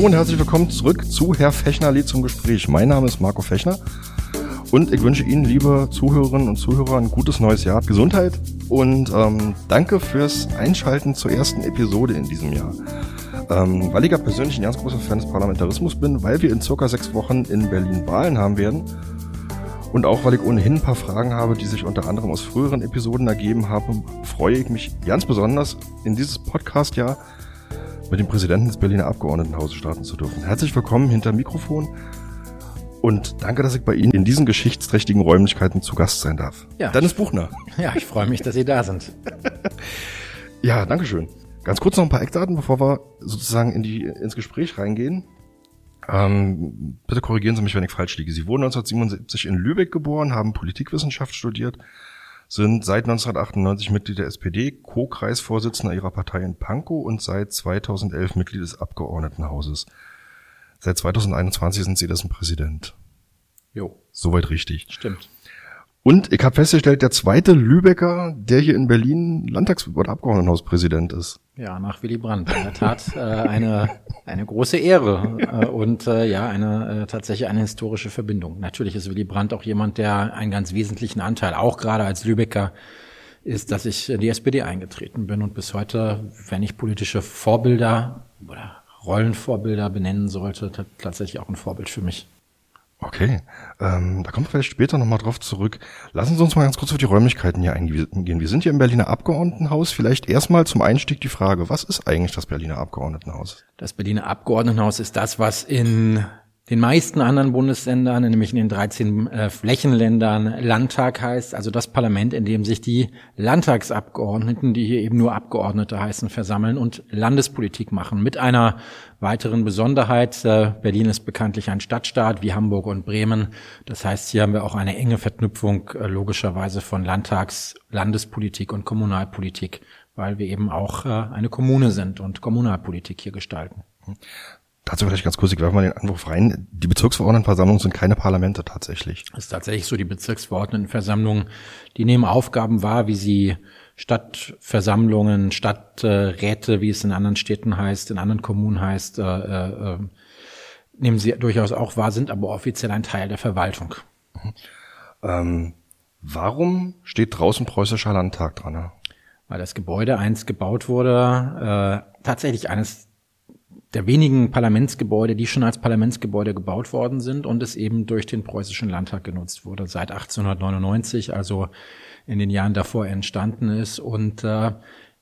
Hallo und herzlich willkommen zurück zu Herr Fechner lädt zum Gespräch. Mein Name ist Marco Fechner und ich wünsche Ihnen, liebe Zuhörerinnen und Zuhörer, ein gutes neues Jahr, Gesundheit und ähm, danke fürs Einschalten zur ersten Episode in diesem Jahr. Ähm, weil ich ja persönlich ein ganz großer Fan des Parlamentarismus bin, weil wir in circa sechs Wochen in Berlin Wahlen haben werden und auch weil ich ohnehin ein paar Fragen habe, die sich unter anderem aus früheren Episoden ergeben haben, freue ich mich ganz besonders in dieses Podcast-Jahr mit dem Präsidenten des Berliner Abgeordnetenhauses starten zu dürfen. Herzlich willkommen hinter Mikrofon und danke, dass ich bei Ihnen in diesen geschichtsträchtigen Räumlichkeiten zu Gast sein darf. Ja. Dennis Buchner. Ja, ich freue mich, dass Sie da sind. ja, danke schön. Ganz kurz noch ein paar Eckdaten, bevor wir sozusagen in die, ins Gespräch reingehen. Ähm, bitte korrigieren Sie mich, wenn ich falsch liege. Sie wurden 1977 in Lübeck geboren, haben Politikwissenschaft studiert, sind seit 1998 Mitglied der SPD, Co-Kreisvorsitzender ihrer Partei in Pankow und seit 2011 Mitglied des Abgeordnetenhauses. Seit 2021 sind Sie dessen Präsident. Jo. Soweit richtig. Stimmt. Und ich habe festgestellt, der zweite Lübecker, der hier in Berlin Landtags- oder Abgeordnetenhauspräsident ist. Ja, nach Willy Brandt. In der Tat äh, eine, eine große Ehre äh, und äh, ja, eine äh, tatsächlich eine historische Verbindung. Natürlich ist Willy Brandt auch jemand, der einen ganz wesentlichen Anteil, auch gerade als Lübecker, ist, dass ich in die SPD eingetreten bin und bis heute, wenn ich politische Vorbilder oder Rollenvorbilder benennen sollte, tatsächlich auch ein Vorbild für mich. Okay, ähm, da kommen wir vielleicht später nochmal drauf zurück. Lassen Sie uns mal ganz kurz auf die Räumlichkeiten hier eingehen. Wir sind hier im Berliner Abgeordnetenhaus. Vielleicht erstmal zum Einstieg die Frage, was ist eigentlich das Berliner Abgeordnetenhaus? Das Berliner Abgeordnetenhaus ist das, was in den meisten anderen Bundesländern, nämlich in den 13 äh, Flächenländern, Landtag heißt, also das Parlament, in dem sich die Landtagsabgeordneten, die hier eben nur Abgeordnete heißen, versammeln und Landespolitik machen. Mit einer weiteren Besonderheit, äh, Berlin ist bekanntlich ein Stadtstaat wie Hamburg und Bremen. Das heißt, hier haben wir auch eine enge Verknüpfung äh, logischerweise von Landtags-, Landespolitik und Kommunalpolitik, weil wir eben auch äh, eine Kommune sind und Kommunalpolitik hier gestalten. Dazu vielleicht ganz kurz, ich werfe mal den Anruf rein. Die Bezirksverordnetenversammlungen sind keine Parlamente tatsächlich. Das ist tatsächlich so, die Bezirksverordnetenversammlungen, die nehmen Aufgaben wahr, wie sie Stadtversammlungen, Stadträte, wie es in anderen Städten heißt, in anderen Kommunen heißt, äh, äh, nehmen sie durchaus auch wahr, sind aber offiziell ein Teil der Verwaltung. Mhm. Ähm, warum steht draußen preußischer Landtag dran? Weil das Gebäude einst gebaut wurde, äh, tatsächlich eines der wenigen Parlamentsgebäude, die schon als Parlamentsgebäude gebaut worden sind und es eben durch den preußischen Landtag genutzt wurde seit 1899, also in den Jahren davor entstanden ist. Und äh,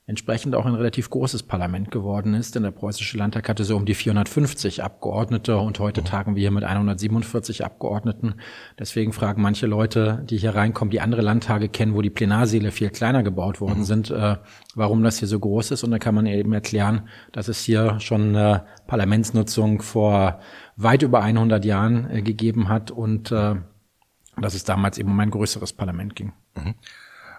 entsprechend auch ein relativ großes Parlament geworden ist, denn der preußische Landtag hatte so um die 450 Abgeordnete und heute tagen wir hier mit 147 Abgeordneten. Deswegen fragen manche Leute, die hier reinkommen, die andere Landtage kennen, wo die Plenarsäle viel kleiner gebaut worden mhm. sind, äh, warum das hier so groß ist. Und da kann man eben erklären, dass es hier schon eine Parlamentsnutzung vor weit über 100 Jahren äh, gegeben hat und äh, dass es damals eben um ein größeres Parlament ging. Mhm.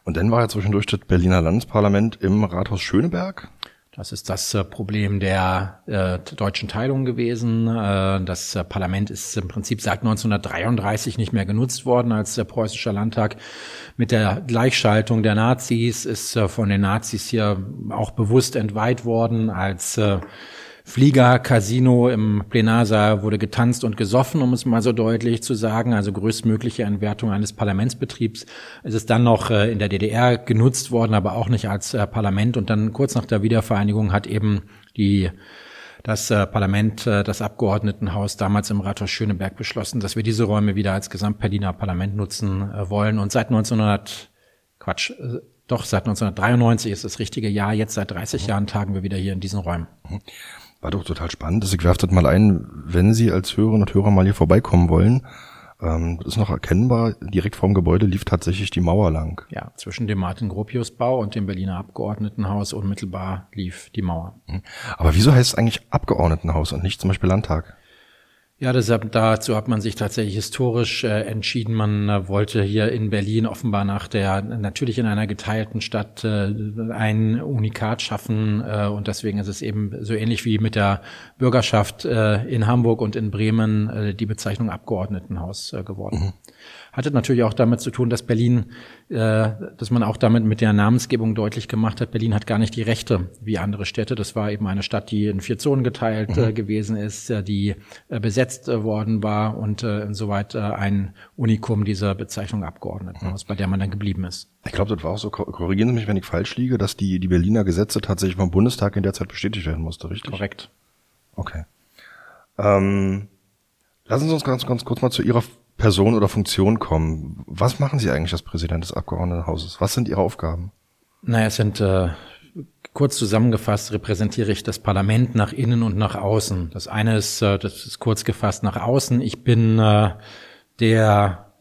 Und dann war ja zwischendurch das Berliner Landesparlament im Rathaus Schöneberg. Das ist das äh, Problem der äh, deutschen Teilung gewesen. Äh, das äh, Parlament ist im Prinzip seit 1933 nicht mehr genutzt worden als der preußische Landtag. Mit der Gleichschaltung der Nazis ist äh, von den Nazis hier auch bewusst entweiht worden als äh, Flieger, Casino im Plenarsaal wurde getanzt und gesoffen, um es mal so deutlich zu sagen, also größtmögliche Entwertung eines Parlamentsbetriebs. Es ist dann noch äh, in der DDR genutzt worden, aber auch nicht als äh, Parlament. Und dann kurz nach der Wiedervereinigung hat eben die das äh, Parlament, das Abgeordnetenhaus damals im Rathaus Schöneberg beschlossen, dass wir diese Räume wieder als Gesamtberliner Parlament nutzen wollen. Und seit 1900, Quatsch, doch seit 1993 ist das richtige Jahr. Jetzt seit 30 Jahren tagen wir wieder hier in diesen Räumen. Mhm. War doch total spannend. Also ich werfe das mal ein, wenn Sie als Hörerinnen und Hörer mal hier vorbeikommen wollen. Ähm, das ist noch erkennbar. Direkt vorm Gebäude lief tatsächlich die Mauer lang. Ja, zwischen dem Martin-Gropius-Bau und dem Berliner Abgeordnetenhaus unmittelbar lief die Mauer. Mhm. Aber wieso heißt es eigentlich Abgeordnetenhaus und nicht zum Beispiel Landtag? Ja, deshalb dazu hat man sich tatsächlich historisch äh, entschieden. Man äh, wollte hier in Berlin offenbar nach der natürlich in einer geteilten Stadt äh, ein Unikat schaffen äh, und deswegen ist es eben so ähnlich wie mit der Bürgerschaft äh, in Hamburg und in Bremen äh, die Bezeichnung Abgeordnetenhaus äh, geworden. Mhm. Hatte natürlich auch damit zu tun, dass Berlin, äh, dass man auch damit mit der Namensgebung deutlich gemacht hat, Berlin hat gar nicht die Rechte wie andere Städte. Das war eben eine Stadt, die in vier Zonen geteilt äh, mhm. gewesen ist, äh, die äh, besetzt äh, worden war und äh, insoweit äh, ein Unikum dieser Bezeichnung Abgeordnetenhaus, mhm. bei der man dann geblieben ist. Ich glaube, das war auch so, korrigieren Sie mich, wenn ich falsch liege, dass die, die Berliner Gesetze tatsächlich vom Bundestag in der Zeit bestätigt werden musste, richtig? Korrekt. Okay. Ähm, lassen Sie uns ganz, ganz kurz mal zu Ihrer Person oder Funktion kommen. Was machen Sie eigentlich als Präsident des Abgeordnetenhauses? Was sind Ihre Aufgaben? Naja, es sind äh, kurz zusammengefasst repräsentiere ich das Parlament nach innen und nach außen. Das eine ist, äh, das ist kurz gefasst nach außen. Ich bin äh, der,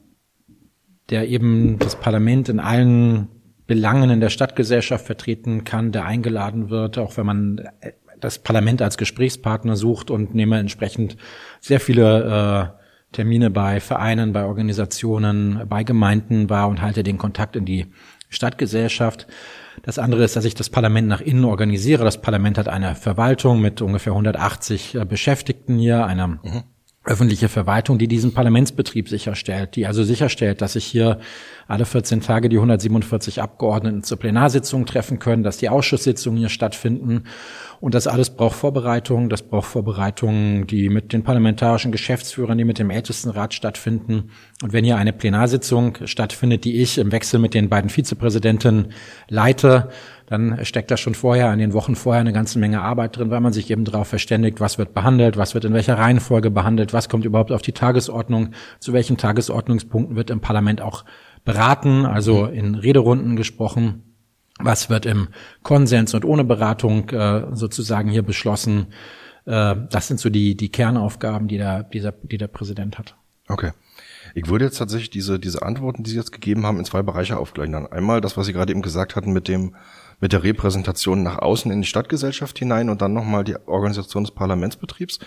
der eben das Parlament in allen Belangen in der Stadtgesellschaft vertreten kann, der eingeladen wird, auch wenn man das Parlament als Gesprächspartner sucht und nehme entsprechend sehr viele äh, Termine bei Vereinen, bei Organisationen, bei Gemeinden wahr und halte den Kontakt in die Stadtgesellschaft. Das andere ist, dass ich das Parlament nach innen organisiere. Das Parlament hat eine Verwaltung mit ungefähr 180 äh, Beschäftigten hier, einer mhm öffentliche Verwaltung, die diesen Parlamentsbetrieb sicherstellt, die also sicherstellt, dass sich hier alle 14 Tage die 147 Abgeordneten zur Plenarsitzung treffen können, dass die Ausschusssitzungen hier stattfinden. Und das alles braucht Vorbereitungen. Das braucht Vorbereitungen, die mit den parlamentarischen Geschäftsführern, die mit dem Ältestenrat stattfinden. Und wenn hier eine Plenarsitzung stattfindet, die ich im Wechsel mit den beiden Vizepräsidenten leite, dann steckt da schon vorher, in den Wochen vorher eine ganze Menge Arbeit drin, weil man sich eben darauf verständigt, was wird behandelt, was wird in welcher Reihenfolge behandelt, was kommt überhaupt auf die Tagesordnung, zu welchen Tagesordnungspunkten wird im Parlament auch beraten, also in Rederunden gesprochen, was wird im Konsens und ohne Beratung äh, sozusagen hier beschlossen. Äh, das sind so die, die Kernaufgaben, die der, dieser, die der Präsident hat. Okay. Ich würde jetzt tatsächlich diese, diese Antworten, die Sie jetzt gegeben haben, in zwei Bereiche aufgleichen. Einmal das, was Sie gerade eben gesagt hatten mit dem, mit der Repräsentation nach außen in die Stadtgesellschaft hinein und dann nochmal die Organisation des Parlamentsbetriebs.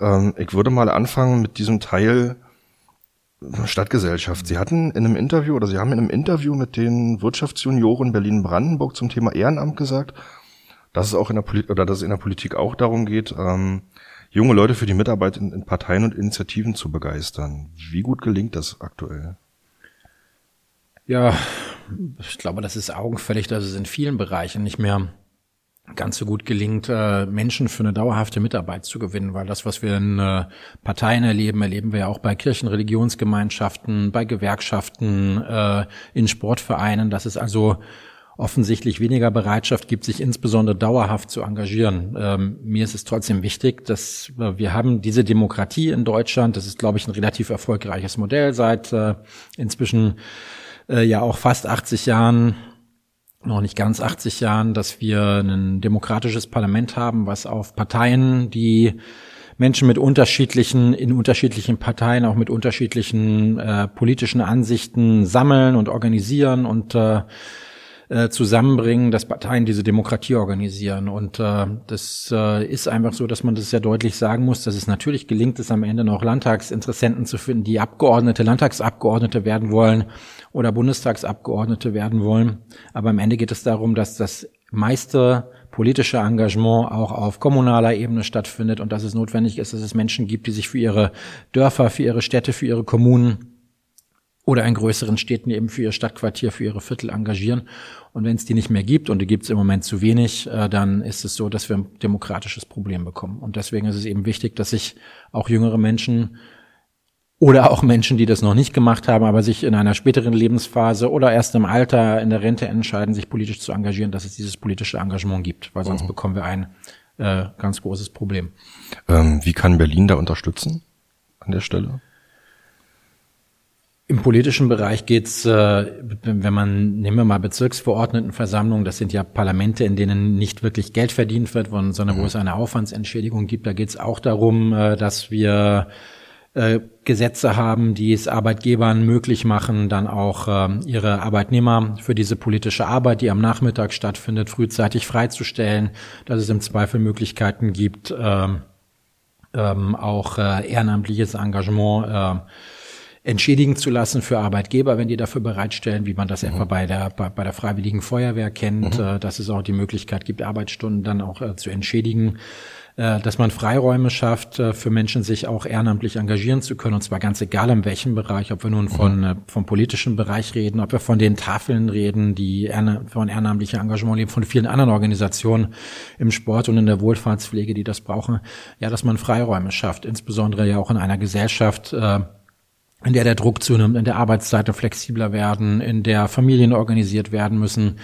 Ähm, ich würde mal anfangen mit diesem Teil Stadtgesellschaft. Sie hatten in einem Interview oder Sie haben in einem Interview mit den Wirtschaftsjunioren Berlin-Brandenburg zum Thema Ehrenamt gesagt, dass es auch in der Politik oder dass es in der Politik auch darum geht, ähm, junge Leute für die Mitarbeit in, in Parteien und Initiativen zu begeistern. Wie gut gelingt das aktuell? Ja, ich glaube, das ist augenfällig, dass es in vielen Bereichen nicht mehr ganz so gut gelingt, äh, Menschen für eine dauerhafte Mitarbeit zu gewinnen, weil das, was wir in äh, Parteien erleben, erleben wir ja auch bei Kirchen, Religionsgemeinschaften, bei Gewerkschaften, äh, in Sportvereinen. Das ist also offensichtlich weniger Bereitschaft gibt, sich insbesondere dauerhaft zu engagieren. Ähm, mir ist es trotzdem wichtig, dass äh, wir haben diese Demokratie in Deutschland. Das ist, glaube ich, ein relativ erfolgreiches Modell seit äh, inzwischen äh, ja auch fast 80 Jahren noch nicht ganz 80 Jahren, dass wir ein demokratisches Parlament haben, was auf Parteien, die Menschen mit unterschiedlichen, in unterschiedlichen Parteien, auch mit unterschiedlichen äh, politischen Ansichten sammeln und organisieren und äh, äh, zusammenbringen, dass Parteien diese Demokratie organisieren. Und äh, das äh, ist einfach so, dass man das sehr deutlich sagen muss, dass es natürlich gelingt, es am Ende noch Landtagsinteressenten zu finden, die Abgeordnete, Landtagsabgeordnete werden wollen oder Bundestagsabgeordnete werden wollen. Aber am Ende geht es darum, dass das meiste politische Engagement auch auf kommunaler Ebene stattfindet und dass es notwendig ist, dass es Menschen gibt, die sich für ihre Dörfer, für ihre Städte, für ihre Kommunen oder in größeren Städten eben für ihr Stadtquartier, für ihre Viertel engagieren. Und wenn es die nicht mehr gibt, und die gibt es im Moment zu wenig, äh, dann ist es so, dass wir ein demokratisches Problem bekommen. Und deswegen ist es eben wichtig, dass sich auch jüngere Menschen oder auch Menschen, die das noch nicht gemacht haben, aber sich in einer späteren Lebensphase oder erst im Alter in der Rente entscheiden, sich politisch zu engagieren, dass es dieses politische Engagement gibt, weil sonst mhm. bekommen wir ein äh, ganz großes Problem. Ähm, wie kann Berlin da unterstützen an der Stelle? Im politischen Bereich geht's, äh, wenn man, nehmen wir mal Bezirksverordnetenversammlungen, das sind ja Parlamente, in denen nicht wirklich Geld verdient wird, sondern wo mhm. es eine Aufwandsentschädigung gibt. Da geht's auch darum, äh, dass wir äh, Gesetze haben, die es Arbeitgebern möglich machen, dann auch äh, ihre Arbeitnehmer für diese politische Arbeit, die am Nachmittag stattfindet, frühzeitig freizustellen, dass es im Zweifel Möglichkeiten gibt, äh, ähm, auch äh, ehrenamtliches Engagement äh, entschädigen zu lassen für Arbeitgeber, wenn die dafür bereitstellen, wie man das mhm. etwa bei der, bei, bei, der Freiwilligen Feuerwehr kennt, mhm. äh, dass es auch die Möglichkeit gibt, Arbeitsstunden dann auch äh, zu entschädigen. äh, dass man Freiräume schafft, für Menschen sich auch ehrenamtlich engagieren zu können, und zwar ganz egal in welchem Bereich, ob wir nun von, mhm. vom politischen Bereich reden, ob wir von den Tafeln reden, die von ehrenamtlichem Engagement leben, von vielen anderen Organisationen im Sport und in der Wohlfahrtspflege, die das brauchen, ja, dass man Freiräume schafft, insbesondere ja auch in einer Gesellschaft, in der der Druck zunimmt, in der Arbeitszeiten flexibler werden, in der Familien organisiert werden müssen,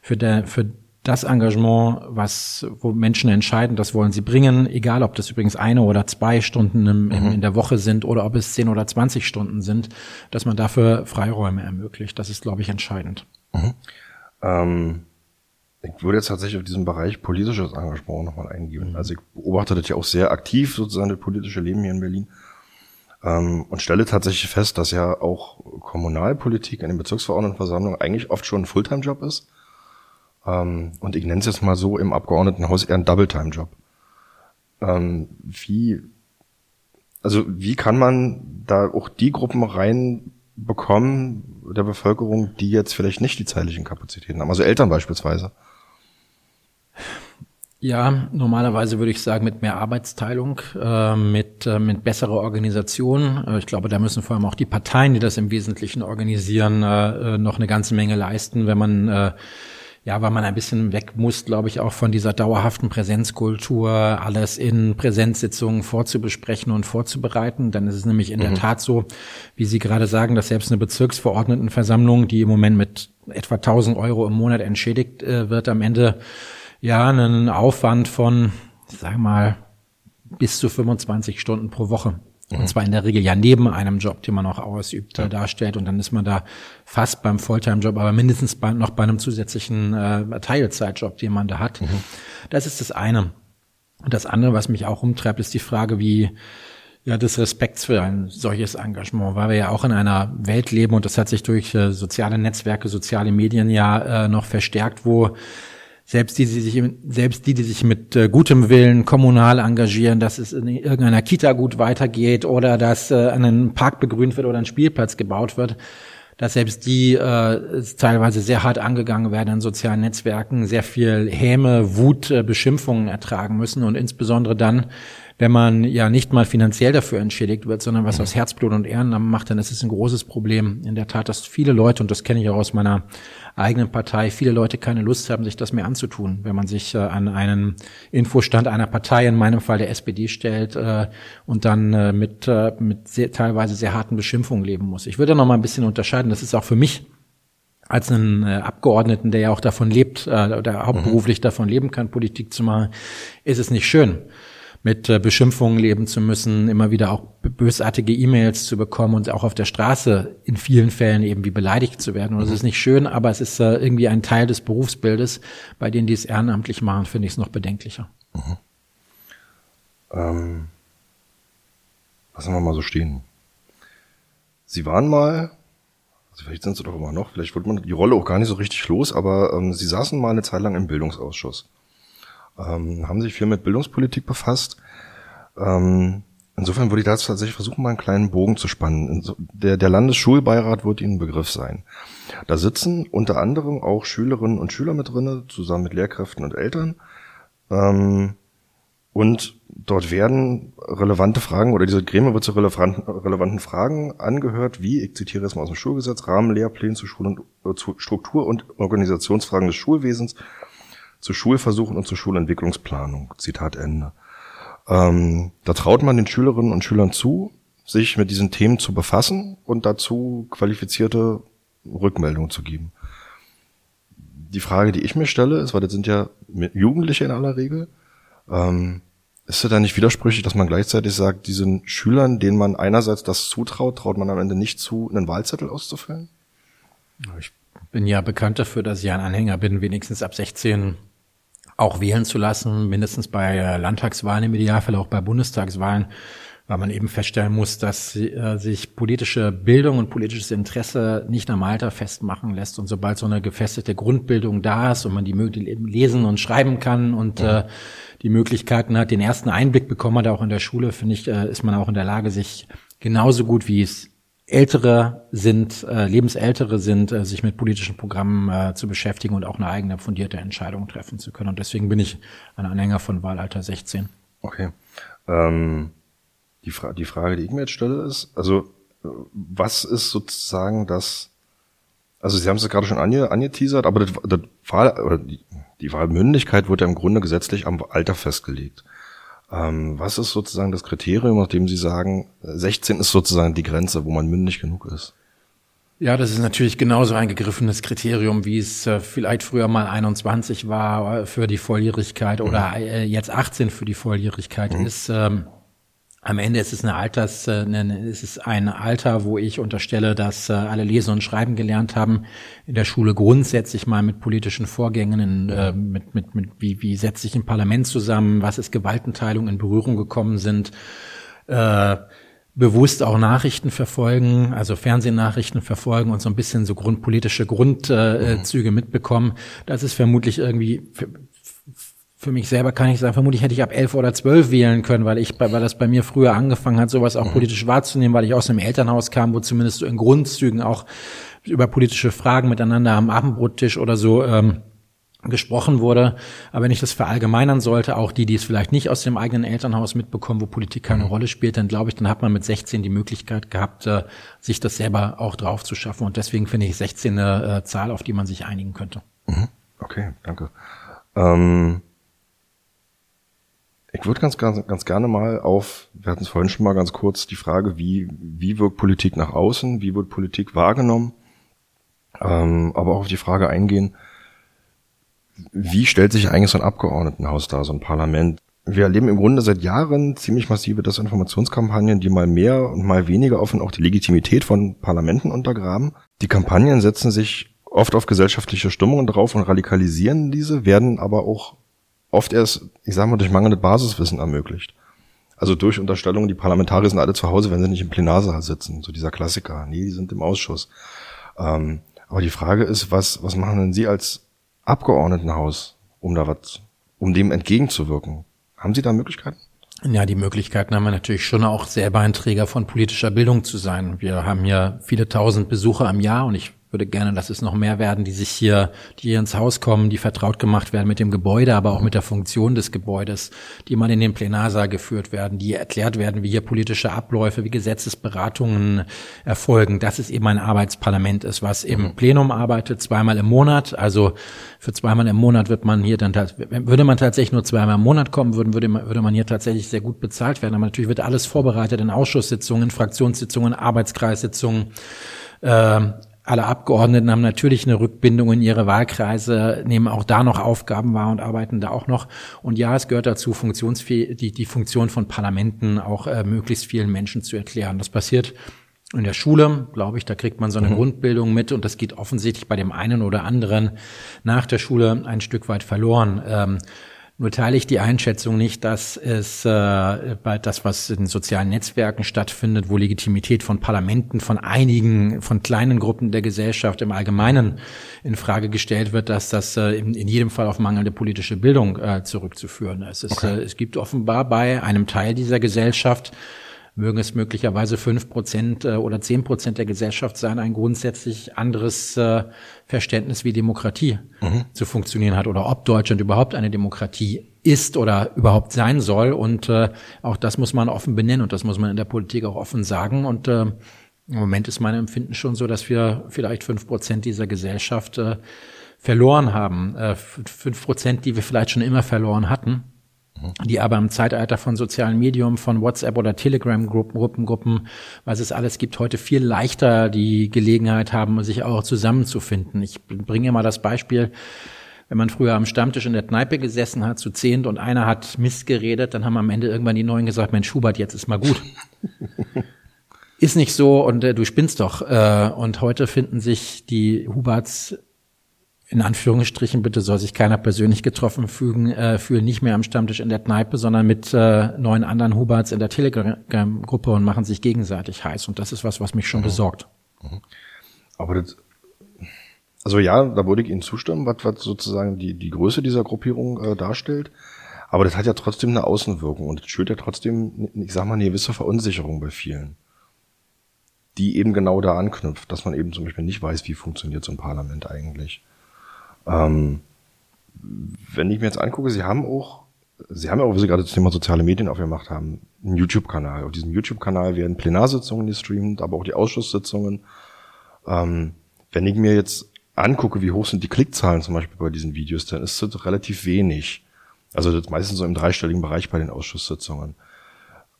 für, der, für das Engagement, was, wo Menschen entscheiden, das wollen sie bringen, egal ob das übrigens eine oder zwei Stunden im, mhm. in der Woche sind oder ob es zehn oder zwanzig Stunden sind, dass man dafür Freiräume ermöglicht. Das ist, glaube ich, entscheidend. Mhm. Ähm, ich würde jetzt tatsächlich auf diesen Bereich politisches Engagement nochmal eingehen. Mhm. Also ich beobachte das ja auch sehr aktiv, sozusagen das politische Leben hier in Berlin. Ähm, und stelle tatsächlich fest, dass ja auch Kommunalpolitik in den Bezirksverordnetenversammlungen eigentlich oft schon ein Fulltime-Job ist. Ähm, und ich nenne es jetzt mal so im Abgeordnetenhaus eher ein Double-Time-Job. Ähm, wie, also wie kann man da auch die Gruppen reinbekommen der Bevölkerung, die jetzt vielleicht nicht die zeitlichen Kapazitäten haben, also Eltern beispielsweise? Ja, normalerweise würde ich sagen mit mehr Arbeitsteilung, äh, mit, äh, mit besserer Organisation. Äh, ich glaube, da müssen vor allem auch die Parteien, die das im Wesentlichen organisieren, noch eine ganze Menge leisten, wenn man ja, weil man ein bisschen weg muss, glaube ich, auch von dieser dauerhaften Präsenzkultur, alles in Präsenzsitzungen vorzubesprechen und vorzubereiten. Dann ist es nämlich in mhm. der Tat so, wie Sie gerade sagen, dass selbst eine Bezirksverordnetenversammlung, die im Moment mit etwa 1000 Euro im Monat entschädigt äh, wird, am Ende ja einen Aufwand von, ich sag mal, bis zu 25 Stunden pro Woche. Und mhm. zwar in der Regel ja neben einem Job, den man auch ausübt, ja. darstellt. Und dann ist man da fast beim Fulltime-Job, aber mindestens bei, noch bei einem zusätzlichen äh, Teilzeitjob, den man da hat. Mhm. Das ist das eine. Und das andere, was mich auch umtreibt, ist die Frage, wie ja, des Respekts für ein solches Engagement, weil wir ja auch in einer Welt leben und das hat sich durch äh, soziale Netzwerke, soziale Medien ja äh, noch verstärkt, wo selbst die, die sich, selbst die, die sich mit äh, gutem Willen kommunal engagieren, dass es in irgendeiner Kita gut weitergeht oder dass äh, ein Park begrünt wird oder ein Spielplatz gebaut wird, dass selbst die äh, teilweise sehr hart angegangen werden in sozialen Netzwerken, sehr viel Häme, Wut, äh, Beschimpfungen ertragen müssen und insbesondere dann, wenn man ja nicht mal finanziell dafür entschädigt wird, sondern was aus Herzblut und Ehrenamt macht, dann ist es ein großes Problem. In der Tat, dass viele Leute, und das kenne ich auch aus meiner eigenen Partei, viele Leute keine Lust haben, sich das mehr anzutun, wenn man sich äh, an einen Infostand einer Partei, in meinem Fall der SPD, stellt äh, und dann äh, mit, äh, mit sehr, teilweise sehr harten Beschimpfungen leben muss. Ich würde noch mal ein bisschen unterscheiden, das ist auch für mich als einen äh, Abgeordneten, der ja auch davon lebt, äh, oder hauptberuflich mhm. davon leben kann, Politik zu machen, ist es nicht schön mit äh, Beschimpfungen leben zu müssen, immer wieder auch bösartige E-Mails zu bekommen und auch auf der Straße in vielen Fällen eben wie beleidigt zu werden. Und das mhm. ist nicht schön, aber es ist äh, irgendwie ein Teil des Berufsbildes. Bei denen, die es ehrenamtlich machen, finde ich es noch bedenklicher. Mhm. Ähm, lassen wir mal so stehen. Sie waren mal, also vielleicht sind Sie doch immer noch, vielleicht wurde man die Rolle auch gar nicht so richtig los, aber ähm, Sie saßen mal eine Zeit lang im Bildungsausschuss ähm, haben sich viel mit Bildungspolitik befasst. Ähm, insofern würde ich da tatsächlich versuchen, mal einen kleinen Bogen zu spannen. Der, der Landesschulbeirat wird Ihnen ein Begriff sein. Da sitzen unter anderem auch Schülerinnen und Schüler mit drinne, zusammen mit Lehrkräften und Eltern. Ähm, und dort werden relevante Fragen oder diese Gremie wird zu relevanten, Fragen angehört, wie, ich zitiere es mal aus dem Schulgesetz, Rahmenlehrpläne zu Schul- und äh, zu Struktur- und Organisationsfragen des Schulwesens zu Schulversuchen und zur Schulentwicklungsplanung. Zitat Ende. Ähm, da traut man den Schülerinnen und Schülern zu, sich mit diesen Themen zu befassen und dazu qualifizierte Rückmeldungen zu geben. Die Frage, die ich mir stelle, ist, weil das sind ja Jugendliche in aller Regel, ähm, ist es da nicht widersprüchlich, dass man gleichzeitig sagt, diesen Schülern, denen man einerseits das zutraut, traut man am Ende nicht zu, einen Wahlzettel auszufüllen? Ich bin ja bekannt dafür, dass ich ein Anhänger bin, wenigstens ab 16 auch wählen zu lassen, mindestens bei äh, Landtagswahlen im Idealfall, auch bei Bundestagswahlen, weil man eben feststellen muss, dass äh, sich politische Bildung und politisches Interesse nicht am Alter festmachen lässt. Und sobald so eine gefestigte Grundbildung da ist und man die Möglichkeit lesen und schreiben kann und ja. äh, die Möglichkeiten hat, den ersten Einblick bekommen hat, auch in der Schule, finde ich, äh, ist man auch in der Lage, sich genauso gut wie es Ältere sind, äh, Lebensältere sind, äh, sich mit politischen Programmen äh, zu beschäftigen und auch eine eigene fundierte Entscheidung treffen zu können. Und deswegen bin ich ein Anhänger von Wahlalter 16. Okay. Ähm, die, Fra die Frage, die ich mir jetzt stelle, ist, also was ist sozusagen das, also Sie haben es gerade schon ange, angeteasert, aber das, das Wahl, oder die, die Wahlmündigkeit wird ja im Grunde gesetzlich am Alter festgelegt. Ähm, was ist sozusagen das Kriterium, nachdem Sie sagen, 16 ist sozusagen die Grenze, wo man mündig genug ist? Ja, das ist natürlich genauso ein gegriffenes Kriterium, wie es äh, vielleicht früher mal 21 war äh, für die Volljährigkeit oder mhm. äh, jetzt 18 für die Volljährigkeit mhm. ist. Ähm, am Ende ist es eine Alters, äh, eine, ist es ein Alter, wo ich unterstelle, dass äh, alle lesen und schreiben gelernt haben in der Schule grundsätzlich mal mit politischen Vorgängen, in, äh, mit, mit, mit wie, wie setzt sich ein Parlament zusammen, was ist Gewaltenteilung in Berührung gekommen sind, äh, bewusst auch Nachrichten verfolgen, also Fernsehnachrichten verfolgen und so ein bisschen so grundpolitische Grundzüge mhm. mitbekommen. Das ist vermutlich irgendwie für mich selber kann ich sagen, vermutlich hätte ich ab elf oder zwölf wählen können, weil ich, weil das bei mir früher angefangen hat, sowas auch mhm. politisch wahrzunehmen, weil ich aus einem Elternhaus kam, wo zumindest so in Grundzügen auch über politische Fragen miteinander am Abendbrottisch oder so ähm, gesprochen wurde. Aber wenn ich das verallgemeinern sollte, auch die, die es vielleicht nicht aus dem eigenen Elternhaus mitbekommen, wo Politik keine mhm. Rolle spielt, dann glaube ich, dann hat man mit 16 die Möglichkeit gehabt, äh, sich das selber auch drauf zu schaffen. Und deswegen finde ich 16 eine äh, Zahl, auf die man sich einigen könnte. Mhm. Okay, danke. Ähm ich würde ganz, ganz, ganz gerne mal auf, wir hatten es vorhin schon mal ganz kurz, die Frage, wie, wie wirkt Politik nach außen, wie wird Politik wahrgenommen, ähm, aber auch auf die Frage eingehen, wie stellt sich eigentlich so ein Abgeordnetenhaus dar, so ein Parlament? Wir erleben im Grunde seit Jahren ziemlich massive Desinformationskampagnen, die mal mehr und mal weniger offen auch die Legitimität von Parlamenten untergraben. Die Kampagnen setzen sich oft auf gesellschaftliche Stimmungen drauf und radikalisieren diese, werden aber auch oft erst, ich sag mal, durch mangelnde Basiswissen ermöglicht. Also durch Unterstellung, die Parlamentarier sind alle zu Hause, wenn sie nicht im Plenarsaal sitzen. So dieser Klassiker. Nee, die sind im Ausschuss. Ähm, aber die Frage ist, was, was machen denn Sie als Abgeordnetenhaus, um da was, um dem entgegenzuwirken? Haben Sie da Möglichkeiten? Ja, die Möglichkeiten haben wir natürlich schon auch selber ein Träger von politischer Bildung zu sein. Wir haben ja viele tausend Besucher am Jahr und ich würde gerne, dass es noch mehr werden, die sich hier, die hier ins Haus kommen, die vertraut gemacht werden mit dem Gebäude, aber auch mit der Funktion des Gebäudes, die mal in den Plenarsaal geführt werden, die erklärt werden, wie hier politische Abläufe, wie Gesetzesberatungen erfolgen, dass es eben ein Arbeitsparlament ist, was im mhm. Plenum arbeitet, zweimal im Monat. Also für zweimal im Monat wird man hier dann, würde man tatsächlich nur zweimal im Monat kommen, würden, würde man, würde man hier tatsächlich sehr gut bezahlt werden. Aber natürlich wird alles vorbereitet in Ausschusssitzungen, Fraktionssitzungen, Arbeitskreissitzungen, äh, alle Abgeordneten haben natürlich eine Rückbindung in ihre Wahlkreise, nehmen auch da noch Aufgaben wahr und arbeiten da auch noch. Und ja, es gehört dazu, Funktionsfäh die, die Funktion von Parlamenten auch äh, möglichst vielen Menschen zu erklären. Das passiert in der Schule, glaube ich, da kriegt man so eine mhm. Grundbildung mit und das geht offensichtlich bei dem einen oder anderen nach der Schule ein Stück weit verloren. Ähm, nur teile ich die Einschätzung nicht, dass es äh, bei das, was in sozialen Netzwerken stattfindet, wo Legitimität von Parlamenten, von einigen, von kleinen Gruppen der Gesellschaft im Allgemeinen in Frage gestellt wird, dass das äh, in, in jedem Fall auf mangelnde politische Bildung äh, zurückzuführen ist. Es, okay. äh, es gibt offenbar bei einem Teil dieser Gesellschaft mögen es möglicherweise fünf Prozent äh, oder zehn Prozent der Gesellschaft sein, ein grundsätzlich anderes äh, Verständnis, wie Demokratie mhm. zu funktionieren hat oder ob Deutschland überhaupt eine Demokratie ist oder überhaupt sein soll. Und äh, auch das muss man offen benennen und das muss man in der Politik auch offen sagen. Und äh, im Moment ist mein Empfinden schon so, dass wir vielleicht fünf Prozent dieser Gesellschaft äh, verloren haben. Äh, fünf Prozent, die wir vielleicht schon immer verloren hatten die aber im Zeitalter von sozialen Medium, von WhatsApp oder Telegram-Gruppen, Gruppen, Gruppen, was es alles gibt, heute viel leichter die Gelegenheit haben, sich auch zusammenzufinden. Ich bringe mal das Beispiel, wenn man früher am Stammtisch in der Kneipe gesessen hat, zu zehnt und einer hat Mist geredet, dann haben am Ende irgendwann die Neuen gesagt, Mensch, Schubert, jetzt ist mal gut. ist nicht so und äh, du spinnst doch. Äh, und heute finden sich die Huberts in Anführungsstrichen, bitte soll sich keiner persönlich getroffen fügen, äh, fühlen nicht mehr am Stammtisch in der Kneipe, sondern mit äh, neun anderen Huberts in der Telegram-Gruppe und machen sich gegenseitig heiß. Und das ist was, was mich schon mhm. besorgt. Mhm. Aber das, also ja, da würde ich Ihnen zustimmen, was, was sozusagen die, die Größe dieser Gruppierung äh, darstellt. Aber das hat ja trotzdem eine Außenwirkung und das schürt ja trotzdem, ich sag mal, eine gewisse Verunsicherung bei vielen. Die eben genau da anknüpft, dass man eben zum Beispiel nicht weiß, wie funktioniert so ein Parlament eigentlich. Ähm, wenn ich mir jetzt angucke, Sie haben auch Sie haben ja auch, wie Sie gerade das Thema soziale Medien aufgemacht haben, einen YouTube-Kanal. Auf diesem YouTube-Kanal werden Plenarsitzungen gestreamt, aber auch die Ausschusssitzungen. Ähm, wenn ich mir jetzt angucke, wie hoch sind die Klickzahlen zum Beispiel bei diesen Videos, dann ist das relativ wenig. Also das meistens so im dreistelligen Bereich bei den Ausschusssitzungen.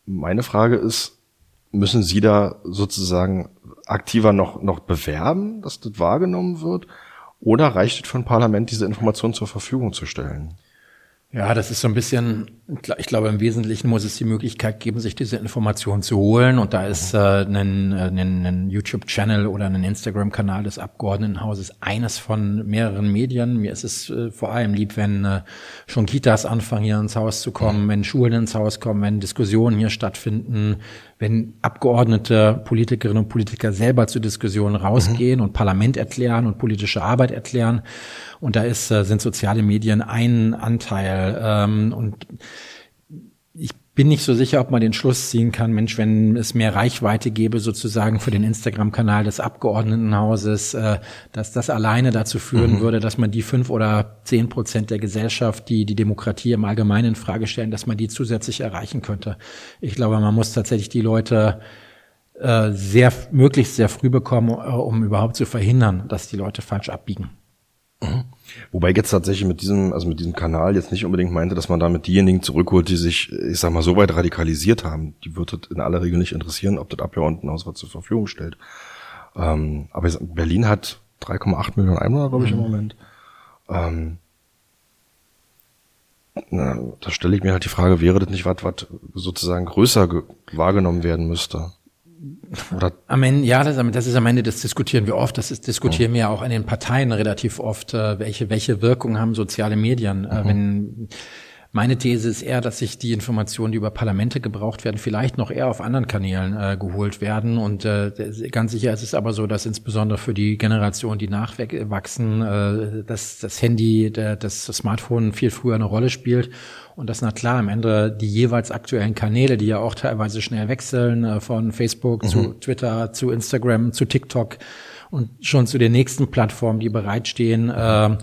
Meine Frage ist, müssen Sie da sozusagen aktiver noch, noch bewerben, dass das wahrgenommen wird? Oder reicht es für ein Parlament, diese Informationen zur Verfügung zu stellen? Ja, das ist so ein bisschen, ich glaube, im Wesentlichen muss es die Möglichkeit geben, sich diese Informationen zu holen. Und da ist äh, ein, ein, ein YouTube-Channel oder ein Instagram-Kanal des Abgeordnetenhauses eines von mehreren Medien. Mir ist es äh, vor allem lieb, wenn äh, schon Kitas anfangen, hier ins Haus zu kommen, wenn Schulen ins Haus kommen, wenn Diskussionen hier stattfinden, wenn Abgeordnete, Politikerinnen und Politiker selber zu Diskussionen rausgehen mhm. und Parlament erklären und politische Arbeit erklären. Und da ist, äh, sind soziale Medien ein Anteil. Ähm, und bin nicht so sicher, ob man den Schluss ziehen kann, Mensch, wenn es mehr Reichweite gäbe sozusagen für den Instagram-Kanal des Abgeordnetenhauses, äh, dass das alleine dazu führen mhm. würde, dass man die fünf oder zehn Prozent der Gesellschaft, die die Demokratie im Allgemeinen in Frage stellen, dass man die zusätzlich erreichen könnte. Ich glaube, man muss tatsächlich die Leute äh, sehr, möglichst sehr früh bekommen, äh, um überhaupt zu verhindern, dass die Leute falsch abbiegen. Mhm. Wobei jetzt tatsächlich mit diesem, also mit diesem Kanal jetzt nicht unbedingt meinte, dass man damit diejenigen zurückholt, die sich, ich sag mal, so weit radikalisiert haben. Die wird es in aller Regel nicht interessieren, ob das Abgeordnetenhaus was zur Verfügung stellt. Ähm, aber Berlin hat 3,8 Millionen Einwohner, glaube ich, mhm. im Moment. Ähm, na, da stelle ich mir halt die Frage, wäre das nicht was, was sozusagen größer wahrgenommen werden müsste? Oder am Ende, ja, das, das, ist am Ende, das diskutieren wir oft, das ist, diskutieren wir ja auch in den Parteien relativ oft, äh, welche, welche Wirkung haben soziale Medien. Äh, mhm. wenn, meine These ist eher, dass sich die Informationen, die über Parlamente gebraucht werden, vielleicht noch eher auf anderen Kanälen äh, geholt werden. Und äh, ganz sicher ist es aber so, dass insbesondere für die Generation, die nachwachsen, äh, dass das Handy, der, das Smartphone viel früher eine Rolle spielt. Und dass, na klar, am Ende die jeweils aktuellen Kanäle, die ja auch teilweise schnell wechseln, äh, von Facebook mhm. zu Twitter, zu Instagram, zu TikTok und schon zu den nächsten Plattformen, die bereitstehen, äh,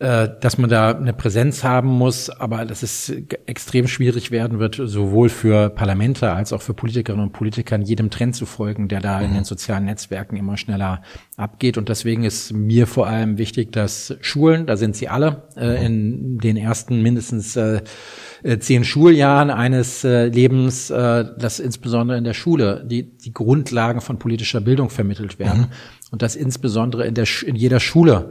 äh, dass man da eine Präsenz haben muss, aber dass es extrem schwierig werden wird, sowohl für Parlamente als auch für Politikerinnen und Politikern jedem Trend zu folgen, der da mhm. in den sozialen Netzwerken immer schneller abgeht. Und deswegen ist mir vor allem wichtig, dass Schulen, da sind sie alle, äh, in den ersten mindestens äh, äh, zehn Schuljahren eines äh, Lebens, äh, dass insbesondere in der Schule die, die Grundlagen von politischer Bildung vermittelt werden mhm. und dass insbesondere in, der, in jeder Schule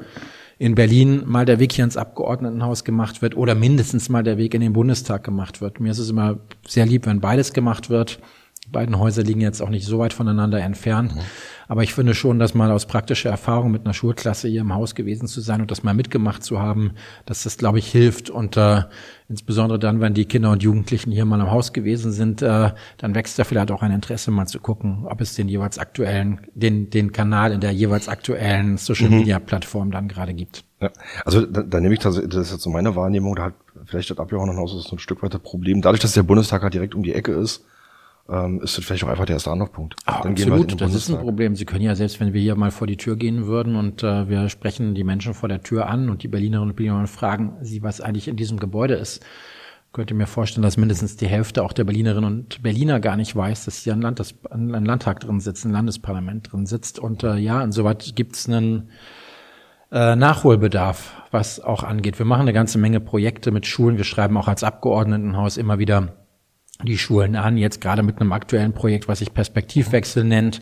in Berlin mal der Weg hier ins Abgeordnetenhaus gemacht wird oder mindestens mal der Weg in den Bundestag gemacht wird. Mir ist es immer sehr lieb, wenn beides gemacht wird. Die beiden Häuser liegen jetzt auch nicht so weit voneinander entfernt. Mhm. Aber ich finde schon, dass mal aus praktischer Erfahrung mit einer Schulklasse hier im Haus gewesen zu sein und das mal mitgemacht zu haben, dass das, glaube ich, hilft. Und äh, insbesondere dann, wenn die Kinder und Jugendlichen hier mal im Haus gewesen sind, äh, dann wächst da vielleicht auch ein Interesse, mal zu gucken, ob es den jeweils aktuellen, den, den Kanal in der jeweils aktuellen Social Media Plattform dann gerade gibt. Ja, also da, da nehme ich das, das ist jetzt so meine Wahrnehmung, da hat vielleicht das Abgeordnetenhaus so ein Stück weit das Problem. Dadurch, dass der Bundestag halt direkt um die Ecke ist, ähm, ist das vielleicht auch einfach der erste Anlaufpunkt. Ah, Dann absolut, halt das ist ein Problem. Sie können ja selbst, wenn wir hier mal vor die Tür gehen würden und äh, wir sprechen die Menschen vor der Tür an und die Berlinerinnen und Berliner fragen sie, was eigentlich in diesem Gebäude ist, könnte mir vorstellen, dass mindestens die Hälfte auch der Berlinerinnen und Berliner gar nicht weiß, dass hier ein, Landes ein Landtag drin sitzt, ein Landesparlament drin sitzt. Und äh, ja, insoweit gibt es einen äh, Nachholbedarf, was auch angeht. Wir machen eine ganze Menge Projekte mit Schulen. Wir schreiben auch als Abgeordnetenhaus immer wieder die Schulen an, jetzt gerade mit einem aktuellen Projekt, was sich Perspektivwechsel nennt,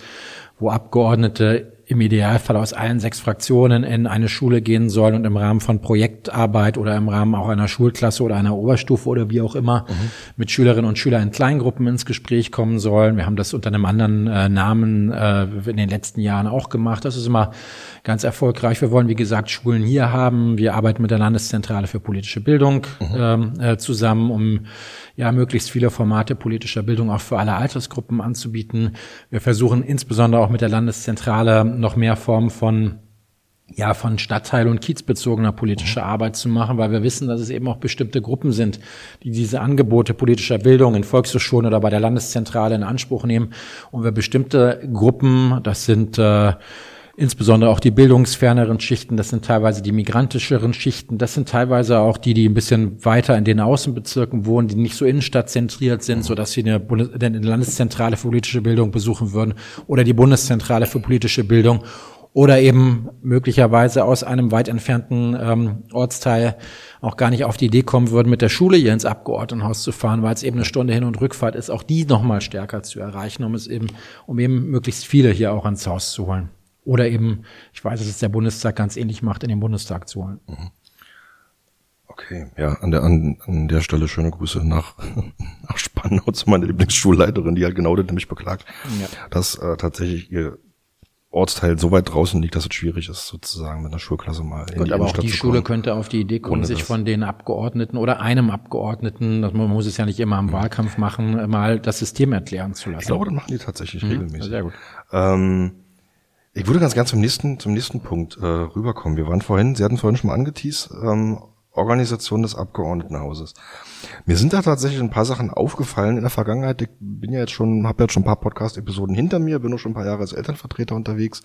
wo Abgeordnete im Idealfall aus allen sechs Fraktionen in eine Schule gehen sollen und im Rahmen von Projektarbeit oder im Rahmen auch einer Schulklasse oder einer Oberstufe oder wie auch immer mhm. mit Schülerinnen und Schülern in Kleingruppen ins Gespräch kommen sollen. Wir haben das unter einem anderen äh, Namen äh, in den letzten Jahren auch gemacht. Das ist immer ganz erfolgreich. Wir wollen, wie gesagt, Schulen hier haben. Wir arbeiten mit der Landeszentrale für politische Bildung mhm. ähm, äh, zusammen, um ja möglichst viele Formate politischer Bildung auch für alle Altersgruppen anzubieten. Wir versuchen insbesondere auch mit der Landeszentrale noch mehr Formen von ja, von Stadtteil- und kiezbezogener politischer mhm. Arbeit zu machen, weil wir wissen, dass es eben auch bestimmte Gruppen sind, die diese Angebote politischer Bildung in Volkshochschulen oder bei der Landeszentrale in Anspruch nehmen. Und wir bestimmte Gruppen, das sind äh, insbesondere auch die bildungsferneren Schichten, das sind teilweise die migrantischeren Schichten, das sind teilweise auch die, die ein bisschen weiter in den Außenbezirken wohnen, die nicht so innenstadtzentriert sind, so dass sie eine, Bundes eine Landeszentrale für politische Bildung besuchen würden oder die Bundeszentrale für politische Bildung oder eben möglicherweise aus einem weit entfernten ähm, Ortsteil auch gar nicht auf die Idee kommen würden, mit der Schule hier ins Abgeordnetenhaus zu fahren, weil es eben eine Stunde Hin- und Rückfahrt ist, auch die nochmal stärker zu erreichen, um es eben, um eben möglichst viele hier auch ans Haus zu holen. Oder eben, ich weiß, dass es der Bundestag ganz ähnlich macht, in den Bundestag zu holen. Mhm. Okay, ja, an der, an, an der Stelle schöne Grüße nach, nach Spandau zu meiner Lieblingsschulleiterin, die halt genau das nämlich beklagt, ja. dass äh, tatsächlich ihr Ortsteil so weit draußen liegt, dass es schwierig ist, sozusagen mit einer Schulklasse mal in Gut, die aber auch die Schule könnte auf die Idee kommen, sich von den Abgeordneten oder einem Abgeordneten, man muss es ja nicht immer im Wahlkampf machen, mal das System erklären zu lassen. Ich glaube, das machen die tatsächlich mhm. regelmäßig. Sehr gut. Ähm, ich würde ganz gern zum nächsten, zum nächsten Punkt äh, rüberkommen. Wir waren vorhin, Sie hatten vorhin schon mal angeteased, ähm, Organisation des Abgeordnetenhauses. Mir sind da tatsächlich ein paar Sachen aufgefallen in der Vergangenheit. Ich bin ja jetzt schon, habe jetzt schon ein paar Podcast-Episoden hinter mir, bin auch schon ein paar Jahre als Elternvertreter unterwegs.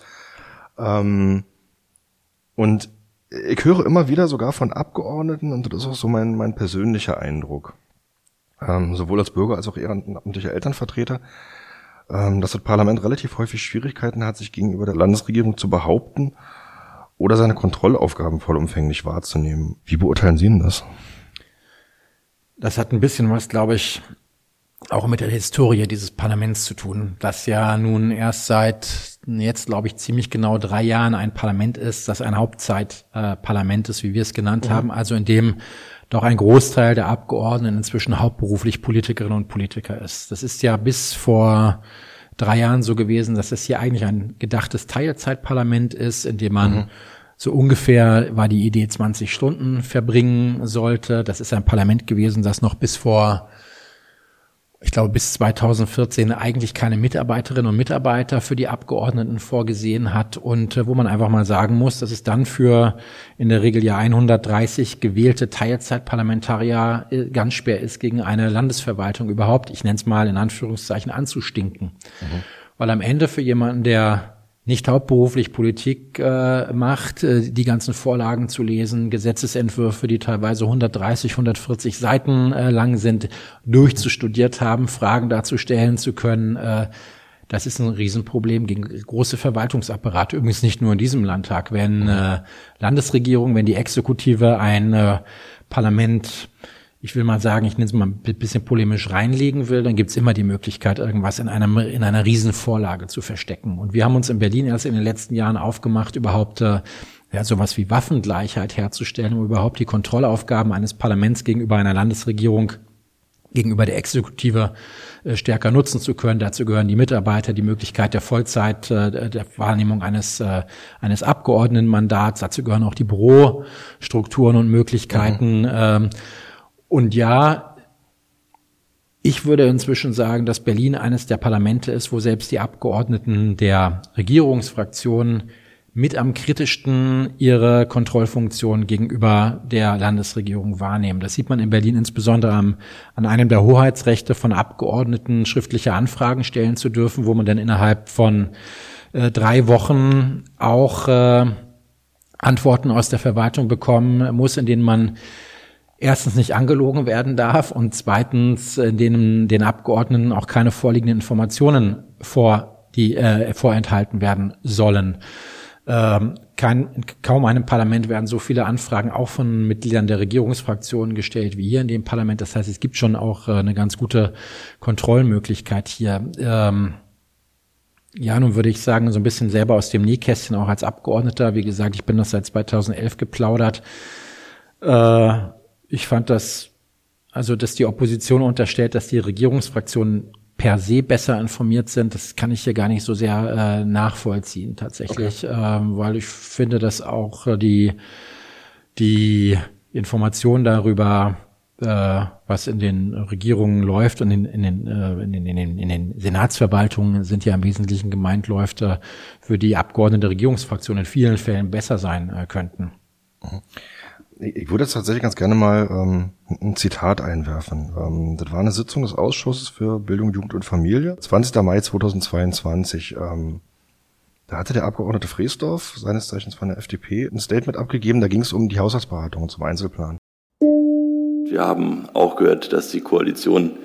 Ähm, und ich höre immer wieder sogar von Abgeordneten, und das ist auch so mein, mein persönlicher Eindruck, ähm, sowohl als Bürger als auch ehrenamtlicher Elternvertreter, ähm, dass das Parlament relativ häufig Schwierigkeiten hat, sich gegenüber der Landesregierung zu behaupten oder seine Kontrollaufgaben vollumfänglich wahrzunehmen. Wie beurteilen Sie denn das? Das hat ein bisschen was, glaube ich, auch mit der Historie dieses Parlaments zu tun, das ja nun erst seit jetzt, glaube ich, ziemlich genau drei Jahren ein Parlament ist, das ein Hauptzeitparlament äh, ist, wie wir es genannt mhm. haben, also in dem doch ein Großteil der Abgeordneten inzwischen hauptberuflich Politikerinnen und Politiker ist. Das ist ja bis vor drei Jahren so gewesen, dass es hier eigentlich ein gedachtes Teilzeitparlament ist, in dem man mhm. so ungefähr war die Idee 20 Stunden verbringen sollte. Das ist ein Parlament gewesen, das noch bis vor ich glaube, bis 2014 eigentlich keine Mitarbeiterinnen und Mitarbeiter für die Abgeordneten vorgesehen hat und äh, wo man einfach mal sagen muss, dass es dann für in der Regel ja 130 gewählte Teilzeitparlamentarier äh, ganz schwer ist, gegen eine Landesverwaltung überhaupt, ich nenne es mal in Anführungszeichen, anzustinken. Mhm. Weil am Ende für jemanden, der nicht hauptberuflich Politik äh, macht, äh, die ganzen Vorlagen zu lesen, Gesetzesentwürfe, die teilweise 130, 140 Seiten äh, lang sind, durchzustudiert haben, Fragen dazu stellen zu können. Äh, das ist ein Riesenproblem gegen große Verwaltungsapparate. Übrigens nicht nur in diesem Landtag. Wenn äh, Landesregierung, wenn die Exekutive ein äh, Parlament ich will mal sagen, ich nenne es mal ein bisschen polemisch reinlegen will, dann gibt's immer die Möglichkeit, irgendwas in einer, in einer Riesenvorlage zu verstecken. Und wir haben uns in Berlin erst in den letzten Jahren aufgemacht, überhaupt äh, ja, sowas wie Waffengleichheit herzustellen, um überhaupt die Kontrollaufgaben eines Parlaments gegenüber einer Landesregierung gegenüber der Exekutive äh, stärker nutzen zu können. Dazu gehören die Mitarbeiter, die Möglichkeit der Vollzeit, äh, der Wahrnehmung eines, äh, eines Abgeordnetenmandats. Dazu gehören auch die Bürostrukturen und Möglichkeiten. Mhm. Ähm, und ja, ich würde inzwischen sagen, dass Berlin eines der Parlamente ist, wo selbst die Abgeordneten der Regierungsfraktionen mit am kritischsten ihre Kontrollfunktion gegenüber der Landesregierung wahrnehmen. Das sieht man in Berlin insbesondere am, an einem der Hoheitsrechte von Abgeordneten, schriftliche Anfragen stellen zu dürfen, wo man dann innerhalb von äh, drei Wochen auch äh, Antworten aus der Verwaltung bekommen muss, in denen man erstens nicht angelogen werden darf und zweitens in denen den Abgeordneten auch keine vorliegenden Informationen vor die äh, vorenthalten werden sollen. Ähm, kein, kaum einem Parlament werden so viele Anfragen auch von Mitgliedern der Regierungsfraktionen gestellt wie hier in dem Parlament. Das heißt, es gibt schon auch äh, eine ganz gute Kontrollmöglichkeit hier. Ähm, ja, nun würde ich sagen, so ein bisschen selber aus dem Nähkästchen auch als Abgeordneter. Wie gesagt, ich bin das seit 2011 geplaudert. Äh, ich fand das, also dass die Opposition unterstellt, dass die Regierungsfraktionen per se besser informiert sind, das kann ich hier gar nicht so sehr äh, nachvollziehen tatsächlich, okay. ähm, weil ich finde, dass auch äh, die die Information darüber, äh, was in den Regierungen läuft und in, in, den, äh, in, den, in, den, in den Senatsverwaltungen sind ja im Wesentlichen gemeint läuft, äh, für die Abgeordneten der Regierungsfraktion in vielen Fällen besser sein äh, könnten. Mhm. Ich würde jetzt tatsächlich ganz gerne mal ähm, ein Zitat einwerfen. Ähm, das war eine Sitzung des Ausschusses für Bildung, Jugend und Familie, 20. Mai 2022. Ähm, Da hatte der Abgeordnete Freesdorf, seines Zeichens von der FDP, ein Statement abgegeben, da ging es um die Haushaltsberatung zum Einzelplan. Wir haben auch gehört, dass die Koalition